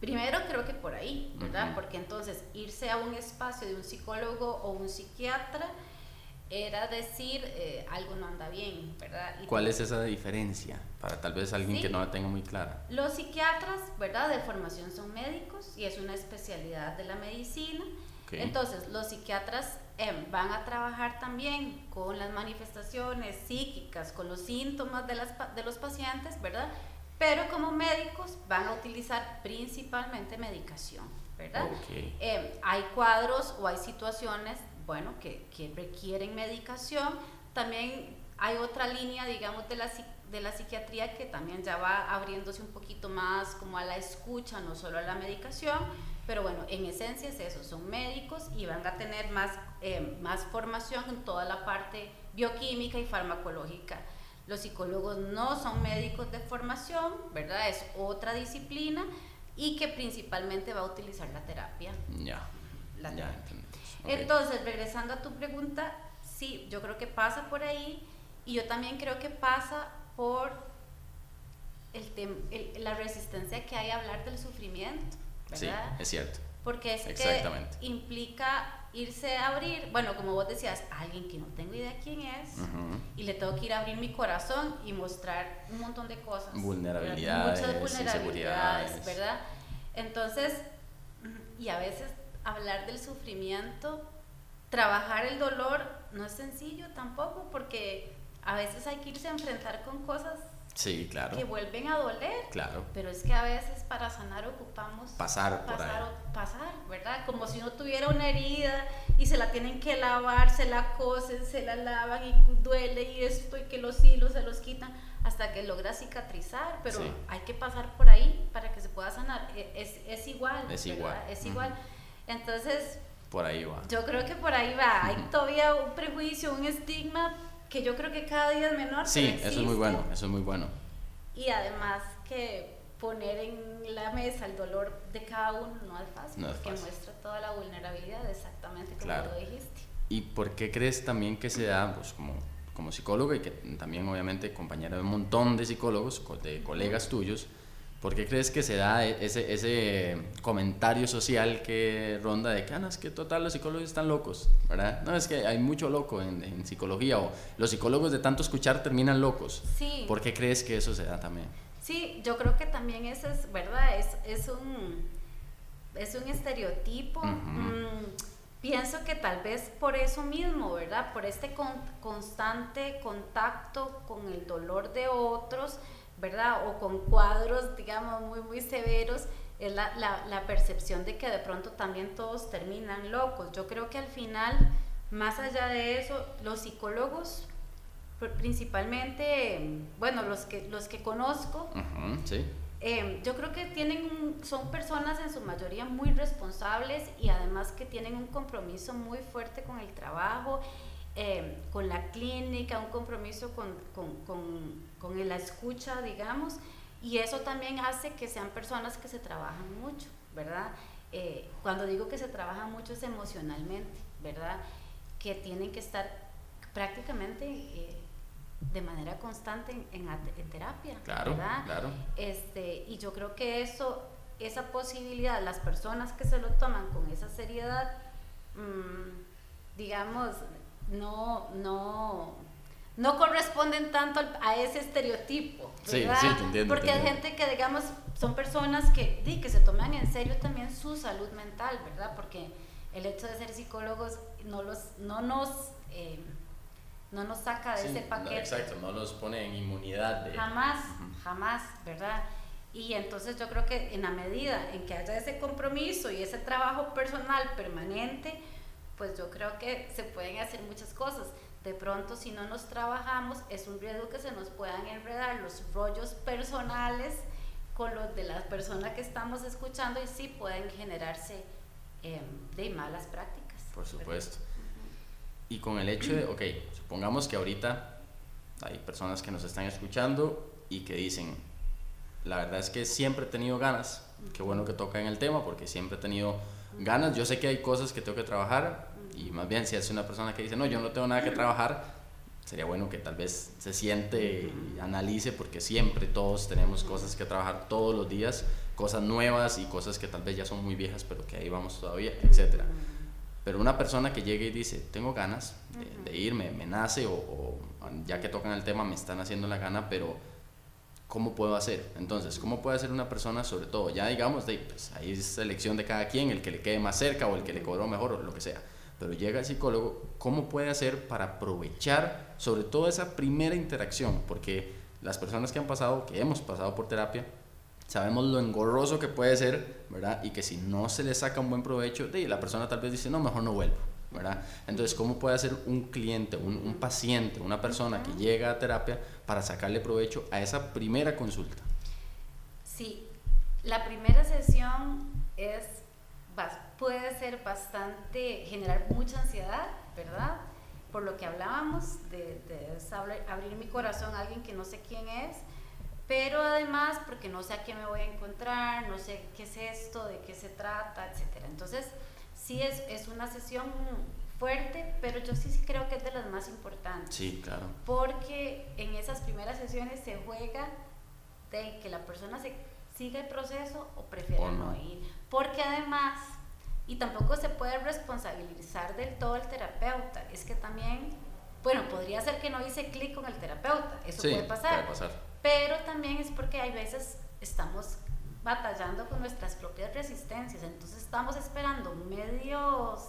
Primero creo que por ahí, ¿verdad? Porque entonces irse a un espacio de un psicólogo o un psiquiatra era decir eh, algo no anda bien, ¿verdad? ¿Cuál es esa diferencia para tal vez alguien que no la tenga muy clara? Los psiquiatras, ¿verdad? De formación son médicos y es una especialidad de la medicina. Entonces, los psiquiatras em, van a trabajar también con las manifestaciones psíquicas, con los síntomas de, las, de los pacientes, ¿verdad? Pero como médicos van a utilizar principalmente medicación, ¿verdad? Em, hay cuadros o hay situaciones, bueno, que, que, requieren medicación. También hay otra línea, digamos, de la, de la psiquiatría que también ya va abriéndose un poquito más como a la escucha, no solo a la medicación pero bueno, en esencia es eso, son médicos y van a tener más, eh, más formación en toda la parte bioquímica y farmacológica. Los psicólogos no son médicos de formación, ¿verdad? Es otra disciplina y que principalmente va a utilizar la terapia. Ya. La Entonces, regresando a tu pregunta, sí, yo creo que pasa por ahí y yo también creo que pasa por el la resistencia que hay a hablar del sufrimiento. Sí, es cierto. Porque es que implica irse a abrir, bueno, como vos decías, alguien que no tengo idea quién es, y le tengo que ir a abrir mi corazón y mostrar un montón de cosas. Vulnerabilidades, Muchas vulnerabilidades, ¿verdad? Entonces, y a veces hablar del sufrimiento, trabajar el dolor, no es sencillo tampoco, porque a veces hay que irse a enfrentar con cosas Sí, claro. Que vuelven a doler. Claro. Pero es que a veces para sanar ocupamos pasar, pasar, pasar, ¿verdad? Como si uno tuviera una herida y se la tienen que lavar, se la cosen, se la lavan y duele y esto y que los hilos se los quitan hasta que logra cicatrizar, pero hay que pasar por ahí para que se pueda sanar. E, es, es igual. Es igual. Es igual. Entonces, por ahí va. Yo creo que por ahí va. Hay todavía un prejuicio, un estigma que yo creo que cada día es menor. Sí, eso es muy bueno, eso es muy bueno. Y además que poner en la mesa el dolor de cada uno no es fácil, porque muestra toda la vulnerabilidad, exactamente como lo dijiste. ¿Y por qué crees también que se da, pues como, como psicólogo y que también obviamente compañera de un montón de psicólogos, de colegas tuyos, ¿Por qué crees que se da e-, ese, ese comentario social que ronda de que, ah, es que total los psicólogos están locos, ¿verdad? No, es que hay mucho loco en, en, psicología o los psicólogos de tanto escuchar terminan locos. Sí. ¿Por qué crees que eso se da también? Sí, yo creo que también eso es, ¿verdad? Es, es, un, es un estereotipo. Mm, pienso que tal vez por eso mismo, ¿verdad? Por este constante contacto con el dolor de otros ¿verdad? O con cuadros, digamos, muy, muy severos, es la, la, percepción de que de pronto también todos terminan locos. Yo creo que al final, más allá de eso, los psicólogos, principalmente, bueno, los que, los que conozco, eh, yo creo que tienen son personas en su mayoría muy responsables y además que tienen un compromiso muy fuerte con el trabajo Em, con la clínica, un compromiso con, con, con, con, la escucha, digamos, y eso también hace que sean personas que se trabajan mucho, ¿verdad? Eh, cuando digo que se trabaja mucho es emocionalmente, ¿verdad? Que tienen que estar prácticamente eh, de manera constante en, en, terapia, claro, ¿verdad? Claro. Este, y yo creo que eso, esa posibilidad, las personas que se lo toman con esa seriedad, mmm, digamos, no, no, no corresponden tanto a ese estereotipo, ¿verdad? Sí, sí, entiendo, Porque hay gente que, digamos, son personas que, que se toman en serio también su salud mental, ¿verdad? Porque el hecho de ser psicólogos no, los, no nos... Eh, no nos saca de ese paquete. exacto, no los pone en inmunidad. Jamás, jamás, ¿verdad? Y entonces yo creo que en la medida en que haya ese compromiso y ese trabajo personal permanente, pues yo creo que se pueden hacer muchas cosas. De pronto, si no nos trabajamos, es un riesgo que se nos puedan enredar los rollos personales con los de la persona que estamos escuchando y sí pueden generarse em, de malas prácticas. Por supuesto. Y con el hecho de, ok, supongamos que ahorita hay personas que nos están escuchando y que dicen, la verdad es que siempre he tenido ganas, qué bueno que toca en el tema porque siempre he tenido ganas, yo sé que hay cosas que tengo que trabajar y más bien si es una persona que dice, no, yo no tengo nada que trabajar, sería bueno que tal vez se siente y analice porque siempre todos tenemos cosas que trabajar todos los días, cosas nuevas y cosas que tal vez ya son muy viejas pero que ahí vamos todavía, etc. Pero una persona que llegue y dice, tengo ganas de, irme, me nace o, ya que tocan el tema me están haciendo la gana, pero ¿cómo puedo hacer? Entonces, ¿cómo puede hacer una persona, sobre todo, ya digamos, de, pues, ahí es elección de cada quien, el que le quede más cerca o el que le cobró mejor o lo que sea, pero llega el psicólogo, ¿cómo puede hacer para aprovechar sobre todo esa primera interacción? Porque las personas que han pasado, que hemos pasado por terapia, sabemos lo engorroso que puede ser, ¿verdad? Y que si no se le saca un buen provecho, de, la persona tal vez dice, no, mejor no vuelvo, ¿verdad? Entonces, ¿cómo puede hacer un cliente, un, un paciente, una persona que llega a terapia para sacarle provecho a esa primera consulta? Sí, la primera sesión es puede ser bastante, generar mucha ansiedad, ¿verdad? Por lo que hablábamos, de, abrir mi corazón a alguien que no sé quién es, pero además porque no sé a quién me voy a encontrar, no sé qué es esto, de qué se trata, etc. Entonces, sí es, es una sesión fuerte, pero yo sí creo que es de las más importantes. Sí, claro. Porque en esas primeras sesiones se juega de que la persona se siga el proceso o prefiera no ir. Porque además y tampoco se puede responsabilizar del todo el terapeuta. Es que también, bueno, podría ser que no hice clic con el terapeuta, eso puede, pasar, Pero también es porque hay veces estamos batallando con nuestras propias resistencias, entonces estamos esperando medios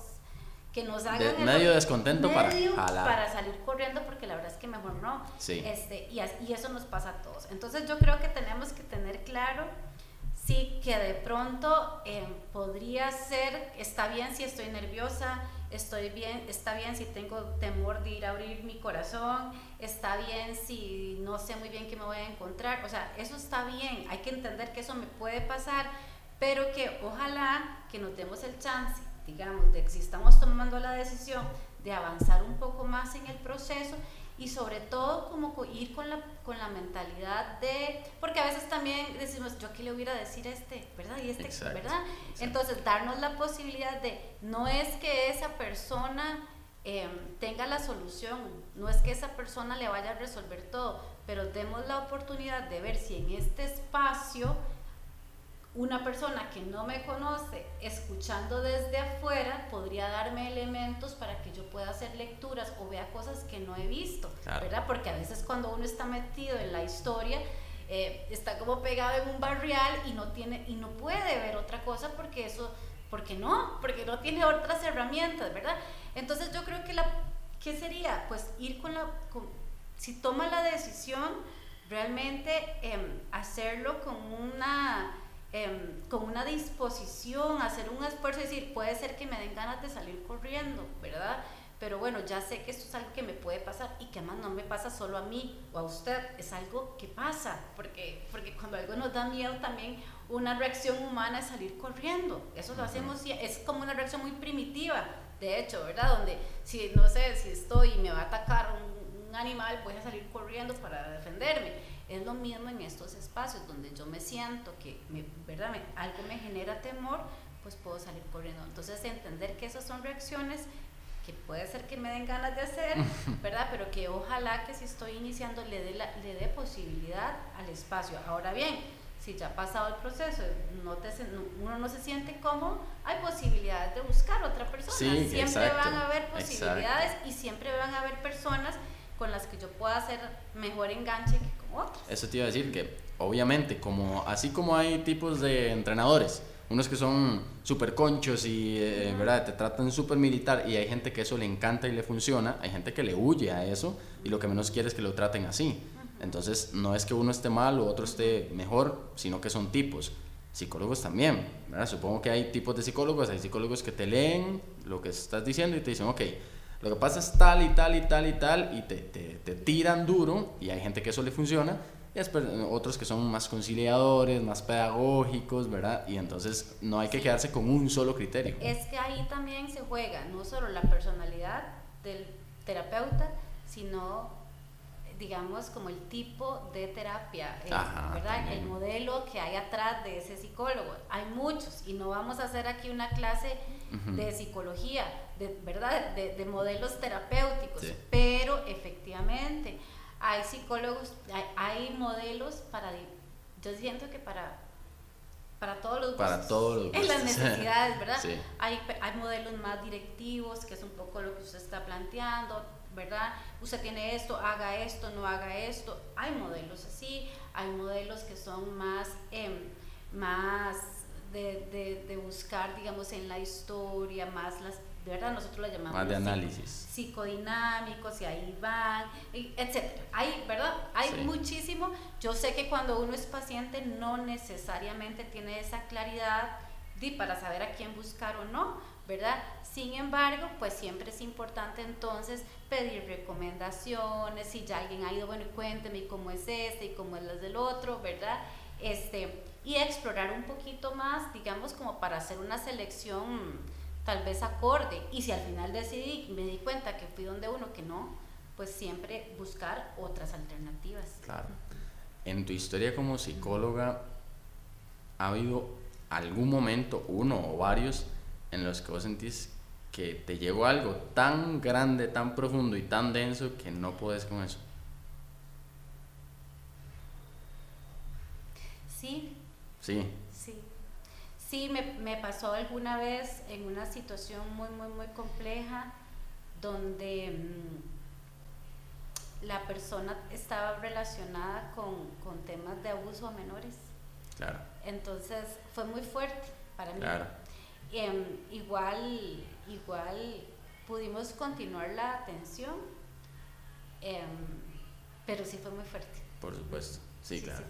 que nos hagan medio descontento para para salir corriendo porque la verdad es que mejor no. Este y, y eso nos pasa a todos. Entonces yo creo que tenemos que tener claro sí que de pronto eh, podría ser, está bien si estoy nerviosa, estoy bien, está bien si tengo temor de ir a abrir mi corazón, está bien si no sé muy bien qué me voy a encontrar, o sea, eso está bien, hay que entender que eso me puede pasar, pero que ojalá que nos demos el chance, digamos, de que si estamos tomando la decisión de avanzar un poco más en el proceso, y sobre todo como ir con la, con la mentalidad de, porque a veces también decimos, yo aquí le hubiera decir este, ¿verdad? Y este, ¿verdad? Entonces, darnos la posibilidad de, no es que esa persona em, tenga la solución, no es que esa persona le vaya a resolver todo, pero demos la oportunidad de ver si en este espacio una persona que no me conoce, escuchando desde afuera, podría darme elementos para que yo pueda hacer lecturas o vea cosas que no he visto, ¿verdad? Porque a veces cuando uno está metido en la historia, eh, está como pegado en un barrial y no tiene y no puede ver otra cosa porque eso, porque no, porque no tiene otras herramientas, ¿verdad? Entonces yo creo que la, ¿qué sería? Pues ir con la, si toma la decisión, realmente em, hacerlo con una Em, con una disposición, hacer un esfuerzo, es decir, puede ser que me den ganas de salir corriendo, ¿verdad? Pero bueno, ya sé que esto es algo que me puede pasar y que además no me pasa solo a mí o a usted, es algo que pasa, porque, porque cuando algo nos da miedo también una reacción humana es salir corriendo, eso lo hacemos, es como una reacción muy primitiva, de hecho, ¿verdad? Donde si no sé, si estoy y me va a atacar un, un animal, voy a salir corriendo para defenderme es lo mismo en estos espacios donde yo me siento que me, ¿verdad? algo me genera temor, pues puedo salir corriendo. Entonces entender que esas son reacciones que puede ser que me den ganas de hacer, ¿verdad? Pero que ojalá que si estoy iniciando le dé, le dé posibilidad al espacio. Ahora bien, si ya ha pasado el proceso, no te, uno no se siente cómodo, hay posibilidades de buscar otra persona. siempre van a haber posibilidades y siempre van a haber personas con las que yo pueda hacer mejor enganche eso te iba a decir que, obviamente, como, así como hay tipos de entrenadores, unos que son súper conchos y eh, ¿verdad? te tratan súper militar y hay gente que eso le encanta y le funciona, hay gente que le huye a eso y lo que menos quiere es que lo traten así. Entonces no es que uno esté mal o otro esté mejor, sino que son tipos. Psicólogos también, ¿verdad? Supongo que hay tipos de psicólogos, hay psicólogos que te leen lo que estás diciendo y te dicen, ok, lo que pasa es tal y tal y tal y tal y te, te, te tiran duro y hay gente que eso le funciona y otros que son más conciliadores, más pedagógicos, ¿verdad? Y entonces no hay que quedarse con un solo criterio. Es que ahí también se juega no solo la personalidad del terapeuta, sino digamos, como el tipo de terapia, eh, ¿verdad? El modelo que hay atrás de ese psicólogo. Hay muchos y no vamos a hacer aquí una clase de psicología, de, ¿verdad? De, modelos terapéuticos, pero efectivamente hay psicólogos, hay, modelos para, yo siento que para para todos los para todos los en las necesidades, ¿verdad? Hay, hay modelos más directivos, que es un poco lo que usted está planteando, ¿verdad? Usted tiene esto, haga esto, no haga esto. Hay modelos así, hay modelos que son más, em, más de, de, buscar, digamos, en la historia, más las de verdad nosotros la llamamos más de análisis. psicodinámicos y ahí van etcétera. Hay verdad hay muchísimo. Yo sé que cuando uno es paciente no necesariamente tiene esa claridad de, para saber a quién buscar o no verdad sin embargo pues siempre es importante entonces pedir recomendaciones. Si ya alguien ha ido bueno cuénteme cómo es este y cómo es el del otro verdad este y explorar un poquito más digamos como para hacer una selección tal vez acorde. Y si al final decidí, me di cuenta que fui donde uno que no, pues siempre buscar otras alternativas. Claro. En tu historia como psicóloga, ¿ha habido algún momento, uno o varios, en los que vos sentís que te llegó algo tan grande, tan profundo y tan denso que no puedes con eso? Sí. Sí. Sí, me, pasó alguna vez en una situación muy, muy, muy compleja donde mm, la persona estaba relacionada con, temas de abuso a menores. Claro. Entonces fue muy fuerte para mí. Claro. Em, igual, igual pudimos continuar la atención, em, pero sí fue muy fuerte. Por supuesto. Sí, claro. Sí,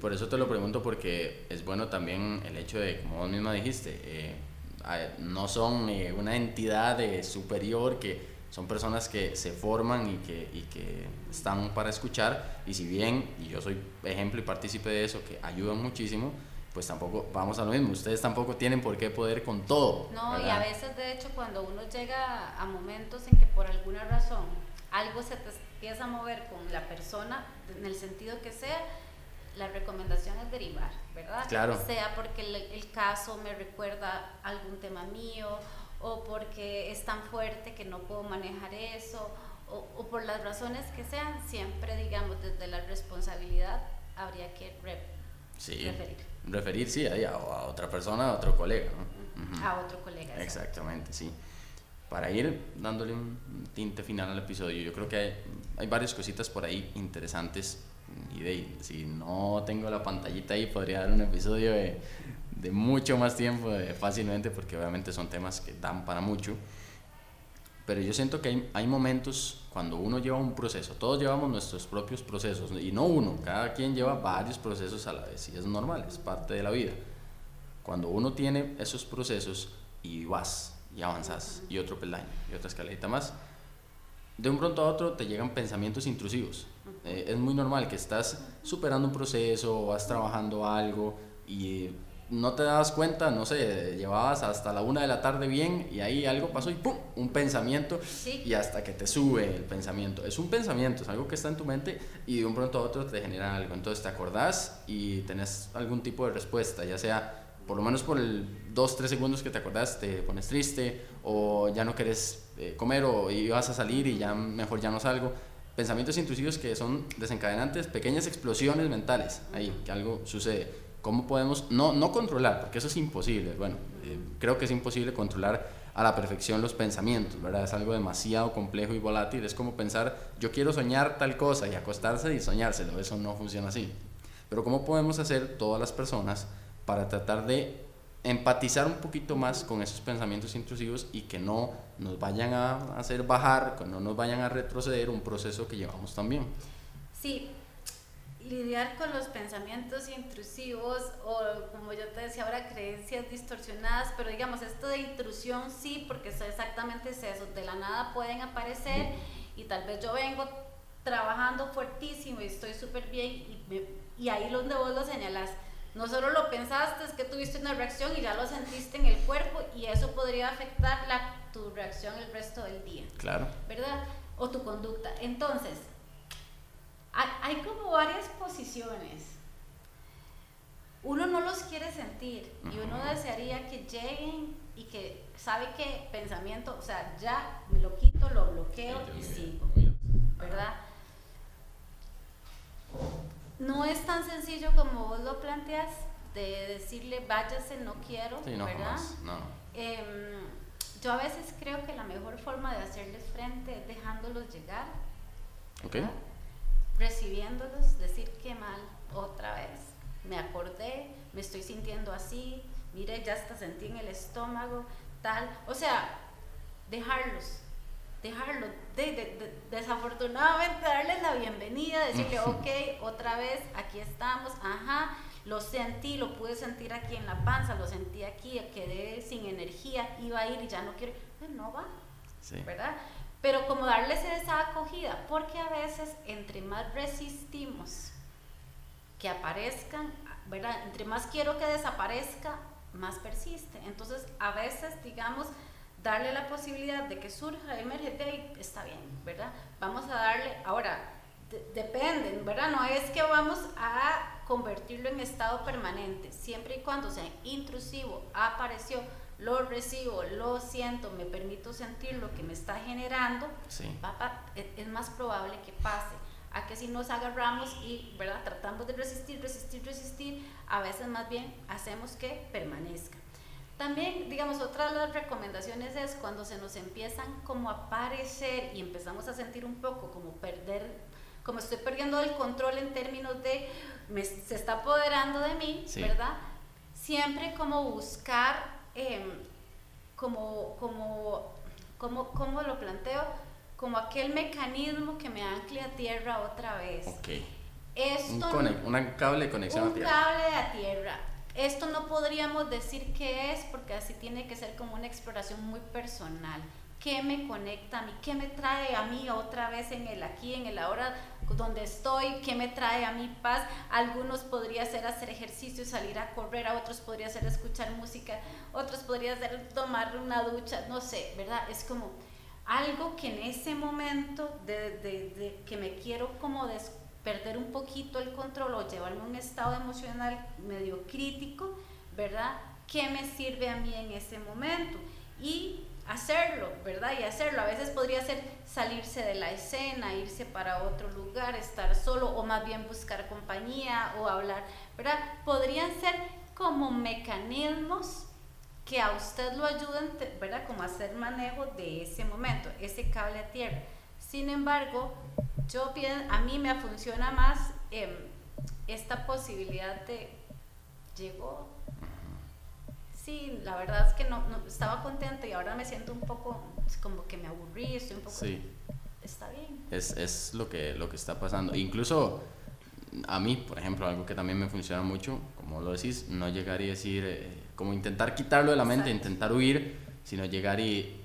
por eso te lo pregunto porque es bueno también el hecho de, como vos misma dijiste, eh, no son eh, una entidad superior que son personas que se forman y que, y que están para escuchar y si bien, y yo soy ejemplo y partícipe de eso, que ayudan muchísimo, pues tampoco vamos a lo mismo, ustedes tampoco tienen por qué poder con todo. No, y a veces de hecho cuando uno llega a momentos en que por alguna razón algo se te empieza a mover con la persona, en el sentido que sea, la recomendación es derivar, ¿verdad? Claro. Sea porque el, caso me recuerda algún tema mío, o porque es tan fuerte que no puedo manejar eso, o, por las razones que sean, siempre, digamos, desde la responsabilidad habría que referir. Referir, sí, a, a, otra persona, a otro colega. A otro colega. Exactamente, sí para ir dándole un tinte final al episodio, yo creo que hay, hay varias cositas por ahí interesantes. Y de, si no tengo la pantallita ahí, podría dar un episodio de, de mucho más tiempo, fácilmente, porque obviamente son temas que dan para mucho. Pero yo siento que hay, hay momentos cuando uno lleva un proceso, todos llevamos nuestros propios procesos, y no uno, cada quien lleva varios procesos a la vez, y es normal, es parte de la vida. Cuando uno tiene esos procesos y vas y avanzas y otro peldaño y otra escalerita más. De un pronto a otro te llegan pensamientos intrusivos. Eh, es muy normal que estás superando un proceso, vas trabajando algo y no te das cuenta, no sé, llevabas hasta la una de la tarde bien y ahí algo pasó y ¡pum! Un pensamiento y hasta que te sube el pensamiento. Es un pensamiento, es algo que está en tu mente y de un pronto a otro te genera algo. Entonces te acordás y tenés algún tipo de respuesta, ya sea por lo menos por el 2, 3 segundos que te acordás, te pones triste o ya no querés eh, comer o ibas a salir y ya mejor ya no salgo. Pensamientos intrusivos que son desencadenantes, pequeñas explosiones mentales ahí, que algo sucede. ¿Cómo podemos, no, no controlar, porque eso es imposible, bueno, eh, creo que es imposible controlar a la perfección los pensamientos, ¿verdad? Es algo demasiado complejo y volátil, es como pensar, yo quiero soñar tal cosa y acostarse y soñárselo, eso no funciona así. Pero ¿cómo podemos hacer todas las personas para tratar de empatizar un poquito más con esos pensamientos intrusivos y que no nos vayan a hacer bajar, no nos vayan a retroceder un proceso que llevamos también. Sí, lidiar con los pensamientos intrusivos o como yo te decía ahora creencias distorsionadas, pero digamos esto de intrusión sí, porque eso exactamente es eso, de la nada pueden aparecer y tal vez yo vengo trabajando fuertísimo y estoy súper bien y, y ahí donde vos lo señalas no solo lo pensaste, es que tuviste una reacción y ya lo sentiste en el cuerpo y eso podría afectar la, tu reacción el resto del día. Claro. ¿Verdad? O tu conducta. Entonces, hay, como varias posiciones. Uno no los quiere sentir y uno desearía que lleguen y que sabe que pensamiento, o sea, ya me lo quito, lo bloqueo y sigo. ¿Verdad? no es tan sencillo como vos lo planteas de decirle váyase, no quiero, ¿verdad? Em, yo a veces creo que la mejor forma de hacerles frente es dejándolos llegar, recibiéndolos, decir qué mal otra vez, me acordé, me estoy sintiendo así, mire, ya hasta sentí en el estómago, tal, o sea, dejarlos, dejarlos, desafortunadamente darles la bienvenida, decirle, ok, otra vez, aquí estamos, ajá, lo sentí, lo pude sentir aquí en la panza, lo sentí aquí, quedé sin energía, iba a ir y ya no quiero, pues no va, ¿verdad? Pero como darles esa acogida, porque a veces entre más resistimos que aparezcan, ¿verdad? Entre más quiero que desaparezca, más persiste. Entonces, a veces, digamos, darle la posibilidad de que surja, emergente, está bien, ¿verdad? Vamos a darle, ahora, dependen, ¿verdad? No es que vamos a convertirlo en estado permanente, siempre y cuando sea intrusivo, apareció, lo recibo, lo siento, me permito sentir lo que me está generando, es más probable que pase a que si nos agarramos y ¿verdad? tratamos de resistir, resistir, resistir, a veces más bien hacemos que permanezca. También, digamos, otra de las recomendaciones es cuando se nos empiezan como a aparecer y empezamos a sentir un poco como perder, como estoy perdiendo el control en términos de me, se está apoderando de mí, ¿verdad? Siempre como buscar, em, como, como, como, como lo planteo, como aquel mecanismo que me ancle a tierra otra vez. Ok. Esto, un, cable de conexión a tierra. Un cable a tierra. Esto no podríamos decir qué es porque así tiene que ser como una exploración muy personal. ¿Qué me conecta a mí? ¿Qué me trae a mí otra vez en el aquí, en el ahora donde estoy? ¿Qué me trae a mí paz? Algunos podría ser hacer ejercicio, salir a correr, a otros podría ser escuchar música, otros podría ser tomar una ducha, no sé, ¿verdad? Es como algo que en ese momento de, que me quiero como perder un poquito el control o llevarme a un estado emocional medio crítico, ¿verdad? ¿Qué me sirve a mí en ese momento? Y hacerlo, ¿verdad? Y hacerlo. A veces podría ser salirse de la escena, irse para otro lugar, estar solo o más bien buscar compañía o hablar, ¿verdad? Podrían ser como mecanismos que a usted lo ayuden, ¿verdad? Como hacer manejo de ese momento, ese cable a tierra. Sin embargo, yo a mí me funciona más em, esta posibilidad de llegó. Sí, la verdad es que no, estaba contenta y ahora me siento un poco como que me aburrí, estoy un poco. Sí. Está bien. Es, es lo, que, lo que está pasando. Incluso a mí, por ejemplo, algo que también me funciona mucho, como lo decís, no llegar y decir. Eh, como intentar quitarlo de la mente, intentar huir, sino llegar y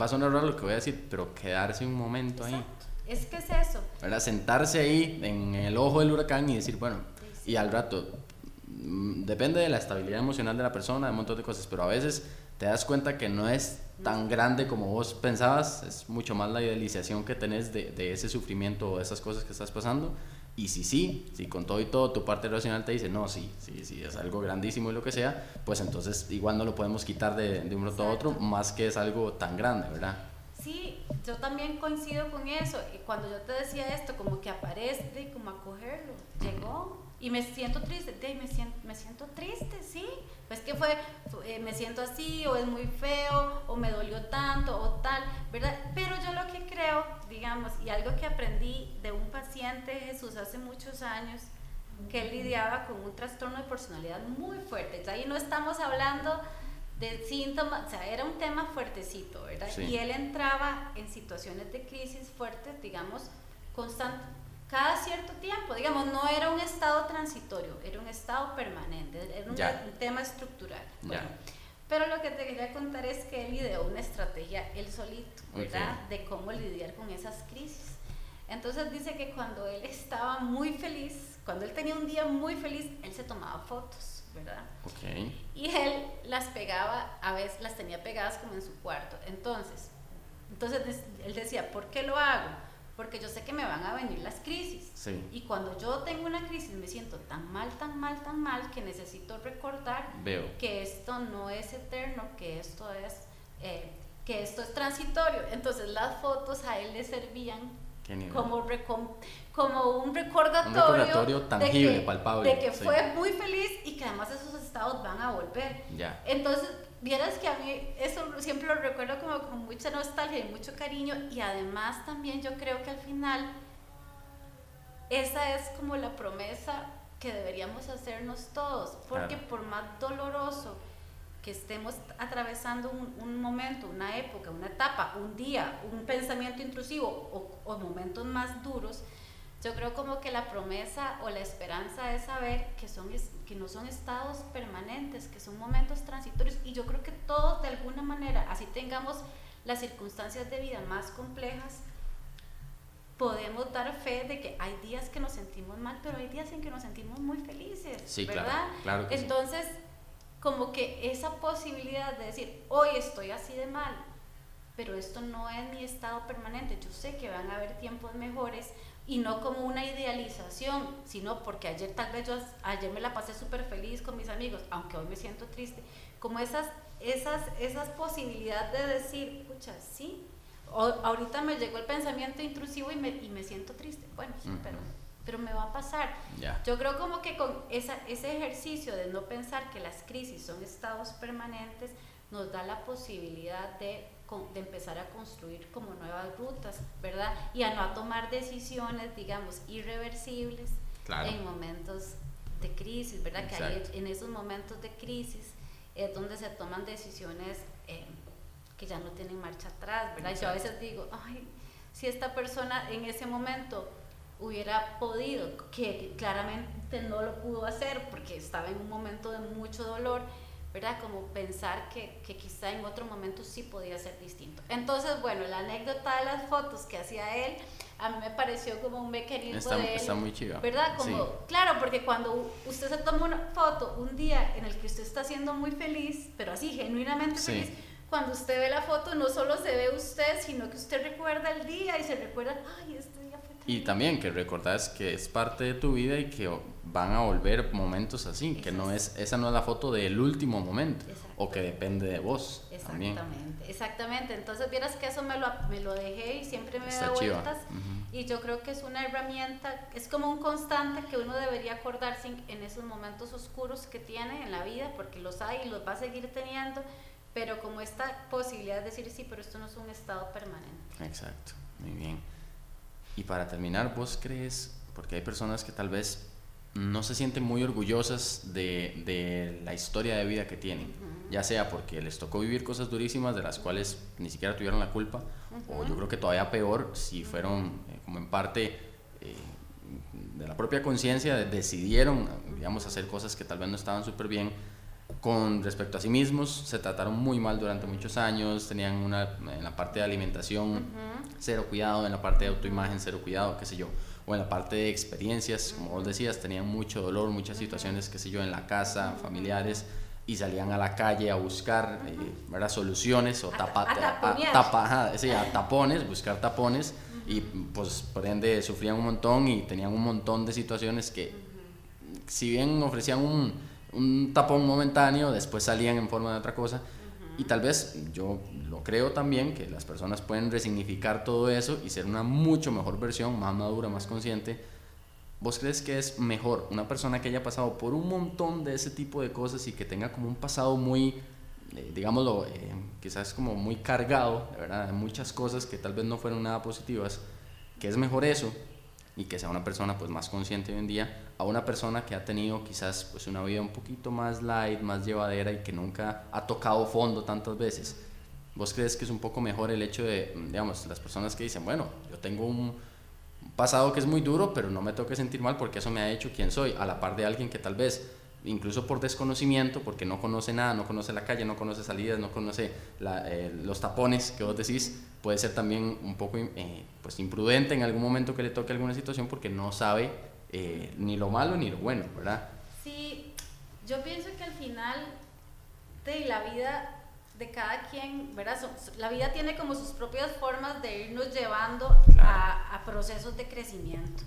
va a sonar raro lo que voy a decir, pero quedarse un momento ahí. Es que es eso. ¿verdad? Sentarse ahí en el ojo del huracán y decir, bueno, y al rato, depende de la estabilidad emocional de la persona, de un montón de cosas, pero a veces te das cuenta que no es tan grande como vos pensabas, es mucho más la idealización que tenés de, de ese sufrimiento o de esas cosas que estás pasando y si sí, si con todo y todo tu parte racional te dice, no, sí, sí, sí, es algo grandísimo y lo que sea, pues entonces igual no lo podemos quitar de, de un rato a otro, más que es algo tan grande, ¿verdad? Sí, yo también coincido con eso. Y cuando yo te decía esto, como que aparece, como acogerlo, llegó, y me siento triste, me siento, me siento triste, sí. Pues que fue, eh, me siento así, o es muy feo, o me dolió tanto, o tal, ¿verdad? Pero yo lo que creo, digamos, y algo que aprendí de un paciente Jesús hace muchos años, que él lidiaba con un trastorno de personalidad muy fuerte. Ahí no estamos hablando de síntomas, o sea, era un tema fuertecito, ¿verdad? Y él entraba en situaciones de crisis fuertes, digamos, constantes cada cierto tiempo, digamos, no era un estado transitorio, era un estado permanente, era un, tema estructural. pero lo que te quería contar es que él ideó una estrategia él solito, ¿verdad? De cómo lidiar con esas crisis. Entonces dice que cuando él estaba muy feliz, cuando él tenía un día muy feliz, él se tomaba fotos, ¿verdad? Y él las pegaba, a veces las tenía pegadas como en su cuarto. Entonces, entonces él decía, ¿por qué lo hago? porque yo sé que me van a venir las crisis. Y cuando yo tengo una crisis me siento tan mal, tan mal, tan mal que necesito recordar que esto no es eterno, que esto es, eh, que esto es transitorio. Entonces las fotos a él le servían como, como un recordatorio, tangible, de que, palpable. De que fue muy feliz y que además esos estados van a volver. Ya. Entonces vieras que a mí eso siempre lo recuerdo como con mucha nostalgia y mucho cariño y además también yo creo que al final esa es como la promesa que deberíamos hacernos todos, porque por más doloroso que estemos atravesando un, momento, una época, una etapa, un día, un pensamiento intrusivo o, o, momentos más duros, yo creo como que la promesa o la esperanza es saber que, son, que no son estados permanentes, que son momentos transitorios y yo creo que todos de alguna manera, así tengamos las circunstancias de vida más complejas, podemos dar fe de que hay días que nos sentimos mal, pero hay días en que nos sentimos muy felices, sí, ¿verdad? Claro, Entonces, como que esa posibilidad de decir, hoy estoy así de mal, pero esto no es mi estado permanente, yo sé que van a haber tiempos mejores y no como una idealización, sino porque ayer tal vez yo, ayer me la pasé súper feliz con mis amigos, aunque hoy me siento triste, como esas, esas, esas posibilidades de decir, pucha, sí, ahorita me llegó el pensamiento intrusivo y me, y me siento triste. Bueno, sí, pero, pero me va a pasar. Yo creo como que con esa, ese ejercicio de no pensar que las crisis son estados permanentes, nos da la posibilidad de, de empezar a construir como nuevas rutas, ¿verdad? Y a no tomar decisiones, digamos, irreversibles en momentos de crisis, ¿verdad? Que hay, en esos momentos de crisis es donde se toman decisiones eh, que ya no tienen marcha atrás, ¿verdad? Y yo a veces digo, ay, si esta persona en ese momento hubiera podido, que claramente no lo pudo hacer porque estaba en un momento de mucho dolor, ¿verdad? Como pensar que, que, quizá en otro momento sí podía ser distinto. Entonces, bueno, la anécdota de las fotos que hacía él, a mí me pareció como un mecanismo está, de él, está muy chiva. ¿verdad? Como, claro, porque cuando usted se toma una foto un día en el que usted está siendo muy feliz, pero así genuinamente feliz, cuando usted ve la foto no solo se ve usted, sino que usted recuerda el día y se recuerda, ay, este día fue Y también que recordás que es parte de tu vida y que van a volver momentos así, que no es esa no es la foto del último momento o que depende de vos. Exactamente, exactamente. Entonces vieras que eso me lo, me lo dejé y siempre me da vueltas y yo creo que es una herramienta, es como un constante que uno debería acordarse en esos momentos oscuros que tiene en la vida, porque los hay y los va a seguir teniendo pero como esta posibilidad de decir, sí, pero esto no es un estado permanente. Exacto, muy bien. Y para terminar, ¿vos crees, porque hay personas que tal vez no se sienten muy orgullosas de, de la historia de vida que tienen, ya sea porque les tocó vivir cosas durísimas de las cuales ni siquiera tuvieron la culpa, o yo creo que todavía peor si fueron eh, como en parte eh, de la propia conciencia, decidieron, digamos, hacer cosas que tal vez no estaban súper bien, con respecto a sí mismos, se trataron muy mal durante muchos años, tenían una, en la parte de alimentación cero cuidado, en la parte de autoimagen cero cuidado, qué sé yo, o en la parte de experiencias, como vos decías, tenían mucho dolor, muchas situaciones, qué sé yo, en la casa, familiares, y salían a la calle a buscar uh soluciones o tapa, a, tapones, buscar tapones, y pues por ende sufrían un montón y tenían un montón de situaciones que, si bien ofrecían un un tapón momentáneo, después salían en forma de otra cosa. Y tal vez yo lo creo también que las personas pueden resignificar todo eso y ser una mucho mejor versión, más madura, más consciente. ¿Vos crees que es mejor una persona que haya pasado por un montón de ese tipo de cosas y que tenga como un pasado muy, eh, digámoslo, eh, quizás como muy cargado, ¿verdad? Muchas cosas que tal vez no fueron nada positivas, que es mejor eso y que sea una persona pues más consciente hoy en día a una persona que ha tenido quizás pues una vida un poquito más light, más llevadera y que nunca ha tocado fondo tantas veces. ¿Vos crees que es un poco mejor el hecho de, digamos, las personas que dicen, bueno, yo tengo un pasado que es muy duro, pero no me tengo que sentir mal porque eso me ha hecho quien soy, a la par de alguien que tal vez incluso por desconocimiento, porque no conoce nada, no conoce la calle, no conoce salidas, no conoce eh, los tapones que vos decís, puede ser también un poco eh, pues imprudente en algún momento que le toque alguna situación porque no sabe eh, ni lo malo ni lo bueno, ¿verdad? Sí, yo pienso que al final de la vida de cada quien, ¿verdad? la vida tiene como sus propias formas de irnos llevando a, a, procesos de crecimiento.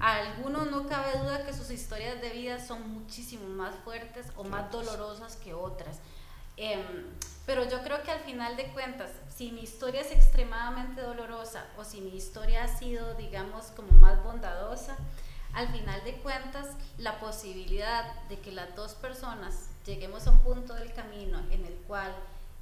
A algunos no cabe duda que sus historias de vida son muchísimo más fuertes o más dolorosas que otras. Em, pero yo creo que al final de cuentas, si mi historia es extremadamente dolorosa o si mi historia ha sido, digamos, como más bondadosa, al final de cuentas, la posibilidad de que las dos personas lleguemos a un punto del camino en el cual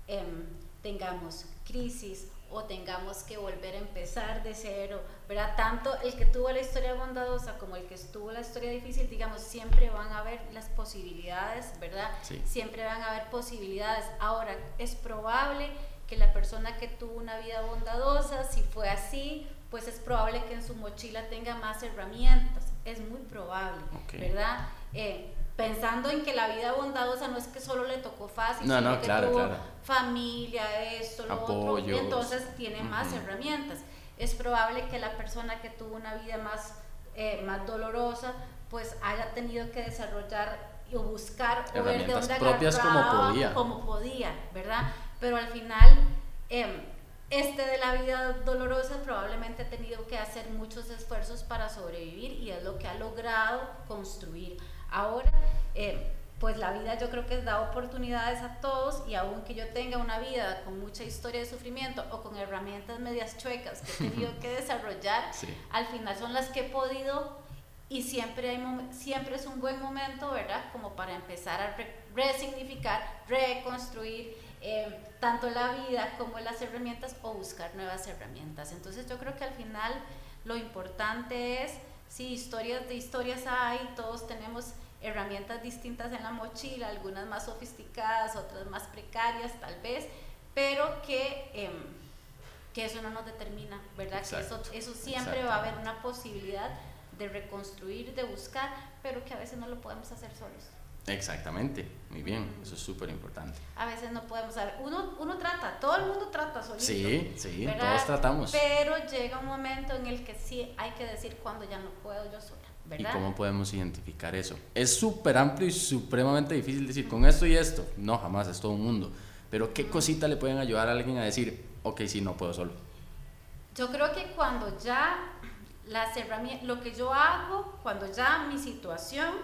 em, tengamos crisis o tengamos que volver a empezar de cero, ¿verdad? Tanto el que tuvo la historia bondadosa como el que estuvo la historia difícil, digamos, siempre van a haber las posibilidades, ¿verdad? Siempre van a haber posibilidades. Ahora, es probable que la persona que tuvo una vida bondadosa, si fue así, pues es probable que en su mochila tenga más herramientas, es muy probable, ¿verdad? Eh, pensando en que la vida bondadosa no es que solo le tocó fácil, sino que tuvo familia, esto, lo otro, y entonces tiene más herramientas. Es probable que la persona que tuvo una vida más, eh, más dolorosa, pues haya tenido que desarrollar o buscar o ver de dónde propias como podía. como podía, ¿verdad? Pero al final, em, este de la vida dolorosa probablemente ha tenido que hacer muchos esfuerzos para sobrevivir y es lo que ha logrado construir. Ahora, eh, pues la vida yo creo que da oportunidades a todos y aunque yo tenga una vida con mucha historia de sufrimiento o con herramientas medias chuecas que he tenido que desarrollar, al final son las que he podido y siempre, hay, siempre es un buen momento, ¿verdad? Como para empezar a resignificar, reconstruir eh, tanto la vida como las herramientas o buscar nuevas herramientas. Entonces yo creo que al final lo importante es, si historias de historias hay, todos tenemos herramientas distintas en la mochila, algunas más sofisticadas, otras más precarias tal vez, pero que, em, que eso no nos determina, ¿verdad? que eso, eso siempre va a haber una posibilidad de reconstruir, de buscar, pero que a veces no lo podemos hacer solos. Exactamente, muy bien, eso es súper importante. A veces no podemos saber, uno, uno trata, todo el mundo trata solito. Sí, sí, todos tratamos. Pero llega un momento en el que sí hay que decir cuando ya no puedo yo sola. ¿Y cómo podemos identificar eso? Es súper amplio y supremamente difícil decir con esto y esto. No, jamás, es todo un mundo. Pero ¿qué cosita le pueden ayudar a alguien a decir, ok, sí, no puedo solo? Yo creo que cuando ya las herramientas, lo que yo hago, cuando ya mi situación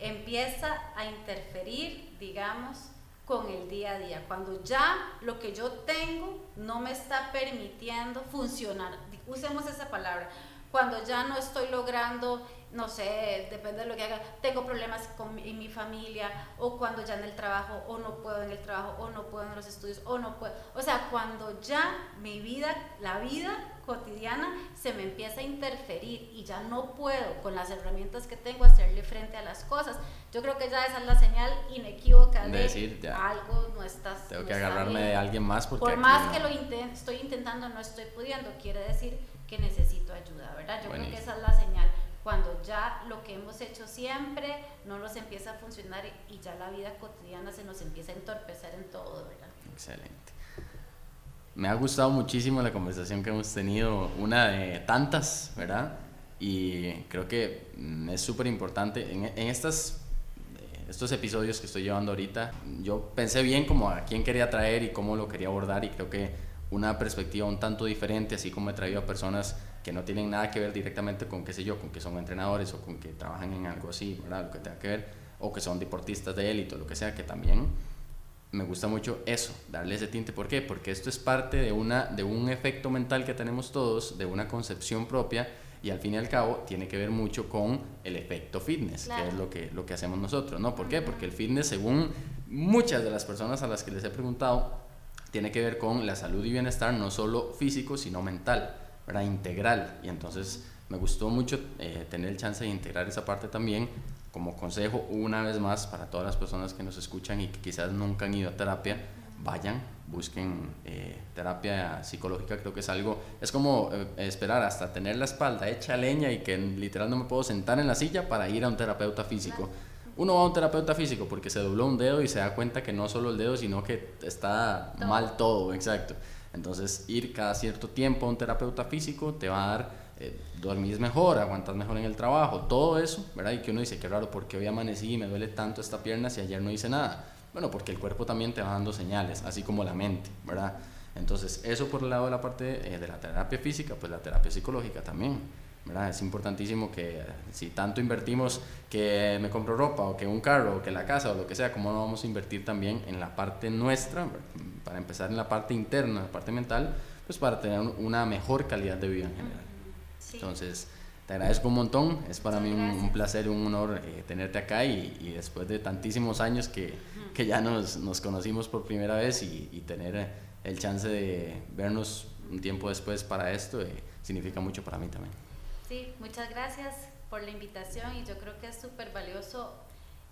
empieza a interferir, digamos, con el día a día, cuando ya lo que yo tengo no me está permitiendo funcionar, usemos esa palabra, cuando ya no estoy logrando no sé, depende de lo que haga, tengo problemas con, en mi familia, o cuando ya en el trabajo, o no puedo en el trabajo, o no puedo en los estudios, o no puedo. O sea, cuando ya mi vida, la vida cotidiana se me empieza a interferir y ya no puedo con las herramientas que tengo hacerle frente a las cosas, yo creo que ya esa es la señal inequívoca de, decir, algo no estás. Tengo que agarrarme de alguien más porque. Por más que lo estoy intentando, no estoy pudiendo, quiere decir que necesito ayuda, ¿verdad? Yo creo que esa es la señal cuando ya lo que hemos hecho siempre no nos empieza a funcionar y ya la vida cotidiana se nos empieza a entorpecer en todo, ¿verdad? Excelente. Me ha gustado muchísimo la conversación que hemos tenido, una de tantas, ¿verdad? Y creo que mm, es súper importante. En, en estas, eh, estos episodios que estoy llevando ahorita, yo pensé bien como a quién quería traer y cómo lo quería abordar y creo que una perspectiva un tanto diferente, así como he traído a personas que no tienen nada que ver directamente con, qué sé yo, con que son entrenadores o con que trabajan en algo así, ¿verdad? Lo que tenga que ver, o que son deportistas de élite o lo que sea, que también me gusta mucho eso, darle ese tinte. ¿Por qué? Porque esto es parte de, una, de un efecto mental que tenemos todos, de una concepción propia, y al fin y al cabo tiene que ver mucho con el efecto fitness, que es lo que, lo que hacemos nosotros, ¿no? ¿Por qué? Porque el fitness, según muchas de las personas a las que les he preguntado, tiene que ver con la salud y bienestar, no solo físico, sino mental era integral. Y entonces me gustó mucho eh, tener el chance de integrar esa parte también como consejo una vez más para todas las personas que nos escuchan y que quizás nunca han ido a terapia, vayan, busquen eh, terapia psicológica, creo que es algo, es como eh, esperar hasta tener la espalda hecha leña y que literal no me puedo sentar en la silla para ir a un terapeuta físico. Uno va a un terapeuta físico porque se dobló un dedo y se da cuenta que no solo el dedo, sino que está mal todo, exacto. Entonces, ir cada cierto tiempo a un terapeuta físico te va a dar, eh, dormir mejor, aguantas mejor en el trabajo, todo eso, ¿verdad? Y que uno dice, qué raro, ¿por qué hoy amanecí y me duele tanto esta pierna si ayer no hice nada? Bueno, porque el cuerpo también te va dando señales, así como la mente, ¿verdad? Entonces, eso por el lado de la parte eh, de la terapia física, pues la terapia psicológica también. ¿Verdad? Es importantísimo que si tanto invertimos que me compro ropa o que un carro o que la casa o lo que sea, ¿cómo no vamos a invertir también en la parte nuestra, para empezar en la parte interna, la parte mental, pues para tener una mejor calidad de vida en general. Entonces, te agradezco un montón, es para mí un, placer y un honor eh, tenerte acá y, después de tantísimos años que, que ya nos, nos, conocimos por primera vez y, tener el chance de vernos un tiempo después para esto eh, significa mucho para mí también. Sí, muchas gracias por la invitación y yo creo que es súper valioso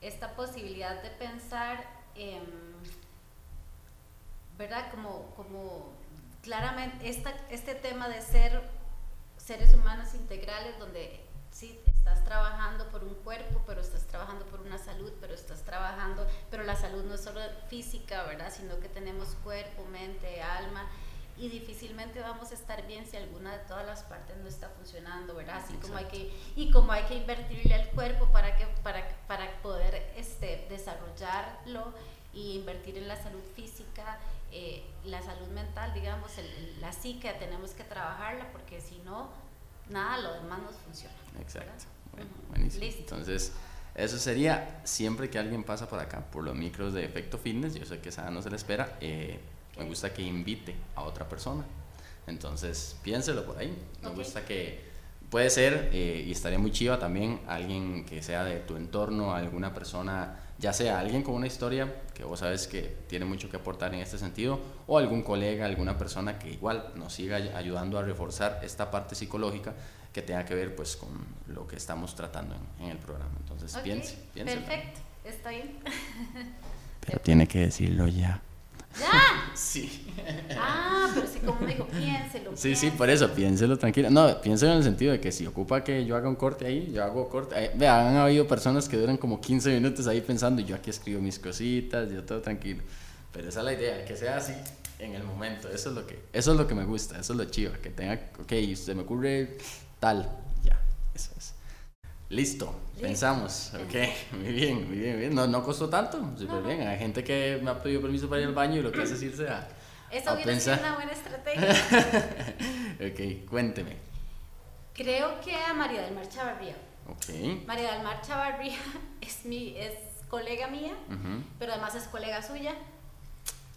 esta posibilidad de pensar, ¿verdad? Como, como claramente esta, este tema de ser seres humanos integrales donde sí estás trabajando por un cuerpo, pero estás trabajando por una salud, pero estás trabajando, pero la salud no es solo física, ¿verdad? Sino que tenemos cuerpo, mente, alma y difícilmente vamos a estar bien si alguna de todas las partes no está funcionando, ¿verdad? Así como hay que y como hay que invertirle al cuerpo para que para, para poder este desarrollarlo y invertir en la salud física, eh, la salud mental, digamos, la psique tenemos que trabajarla porque si no nada lo demás nos funciona. Exacto. Bueno, buenísimo. Entonces, eso sería siempre que alguien pasa por acá, por los micros de efecto fitness, yo sé que esa no se le espera, eh, me gusta que invite a otra persona. Entonces, piénselo por ahí. Me gusta que puede ser, eh, y estaría muy chiva también, alguien que sea de tu entorno, alguna persona, ya sea alguien con una historia que vos sabes que tiene mucho que aportar en este sentido, o algún colega, alguna persona que igual nos siga ayudando a reforzar esta parte psicológica que tenga que ver pues con lo que estamos tratando en, el programa. Entonces, piense, piense. Perfecto, está bien. Pero tiene que decirlo ya. ¿Ya? Sí. Ah, pero sí, como me dijo, piénselo. Sí, sí, por eso, piénselo tranquilo. No, piénselo en el sentido de que si ocupa que yo haga un corte ahí, yo hago corte. vean, han habido personas que duran como 15 minutos ahí pensando, yo aquí escribo mis cositas, yo todo tranquilo. Pero esa es la idea, que sea así en el momento. Eso es lo que, eso es lo que me gusta, eso es lo chido, que tenga, ok, se me ocurre tal, ya, eso es. Listo, pensamos, ok, muy bien, muy bien, bien. No, no costó tanto, súper bien. Hay gente que me ha pedido permiso para ir al baño y lo que hace es irse a, Eso hubiera sido una buena estrategia. ok, cuénteme. Creo que a María del Mar Chavarría. Ok. María del Mar Chavarría es, mi, es colega mía, pero además es colega suya.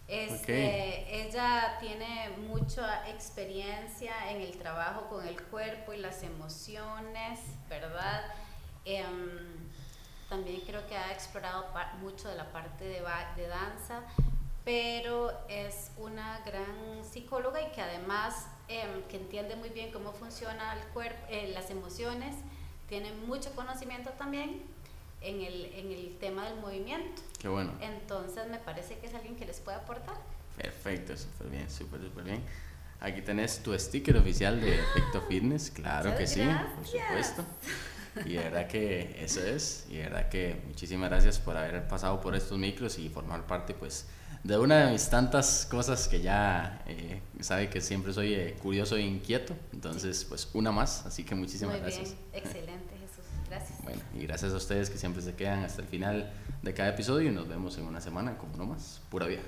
Este, Ella tiene mucha experiencia en el trabajo con el cuerpo y las emociones, ¿verdad? Em, también creo que ha explorado mucho de la parte de, de, danza, pero es una gran psicóloga y que además em, que entiende muy bien cómo funciona el cuerpo, eh, las emociones, tiene mucho conocimiento también en el, en el tema del movimiento. Qué bueno. Entonces me parece que es alguien que les puede aportar. Perfecto, súper bien, súper, súper bien. Aquí tenés tu sticker oficial de Efecto Fitness, claro que sí, por supuesto. Y de verdad que eso es, y de verdad que muchísimas gracias por haber pasado por estos micros y formar parte pues de una de mis tantas cosas que ya eh, sabe que siempre soy eh, curioso e inquieto, entonces pues una más, así que muchísimas Muy gracias. Bien. Excelente Jesús, gracias. Bueno, y gracias a ustedes que siempre se quedan hasta el final de cada episodio y nos vemos en una semana como no más, pura vida.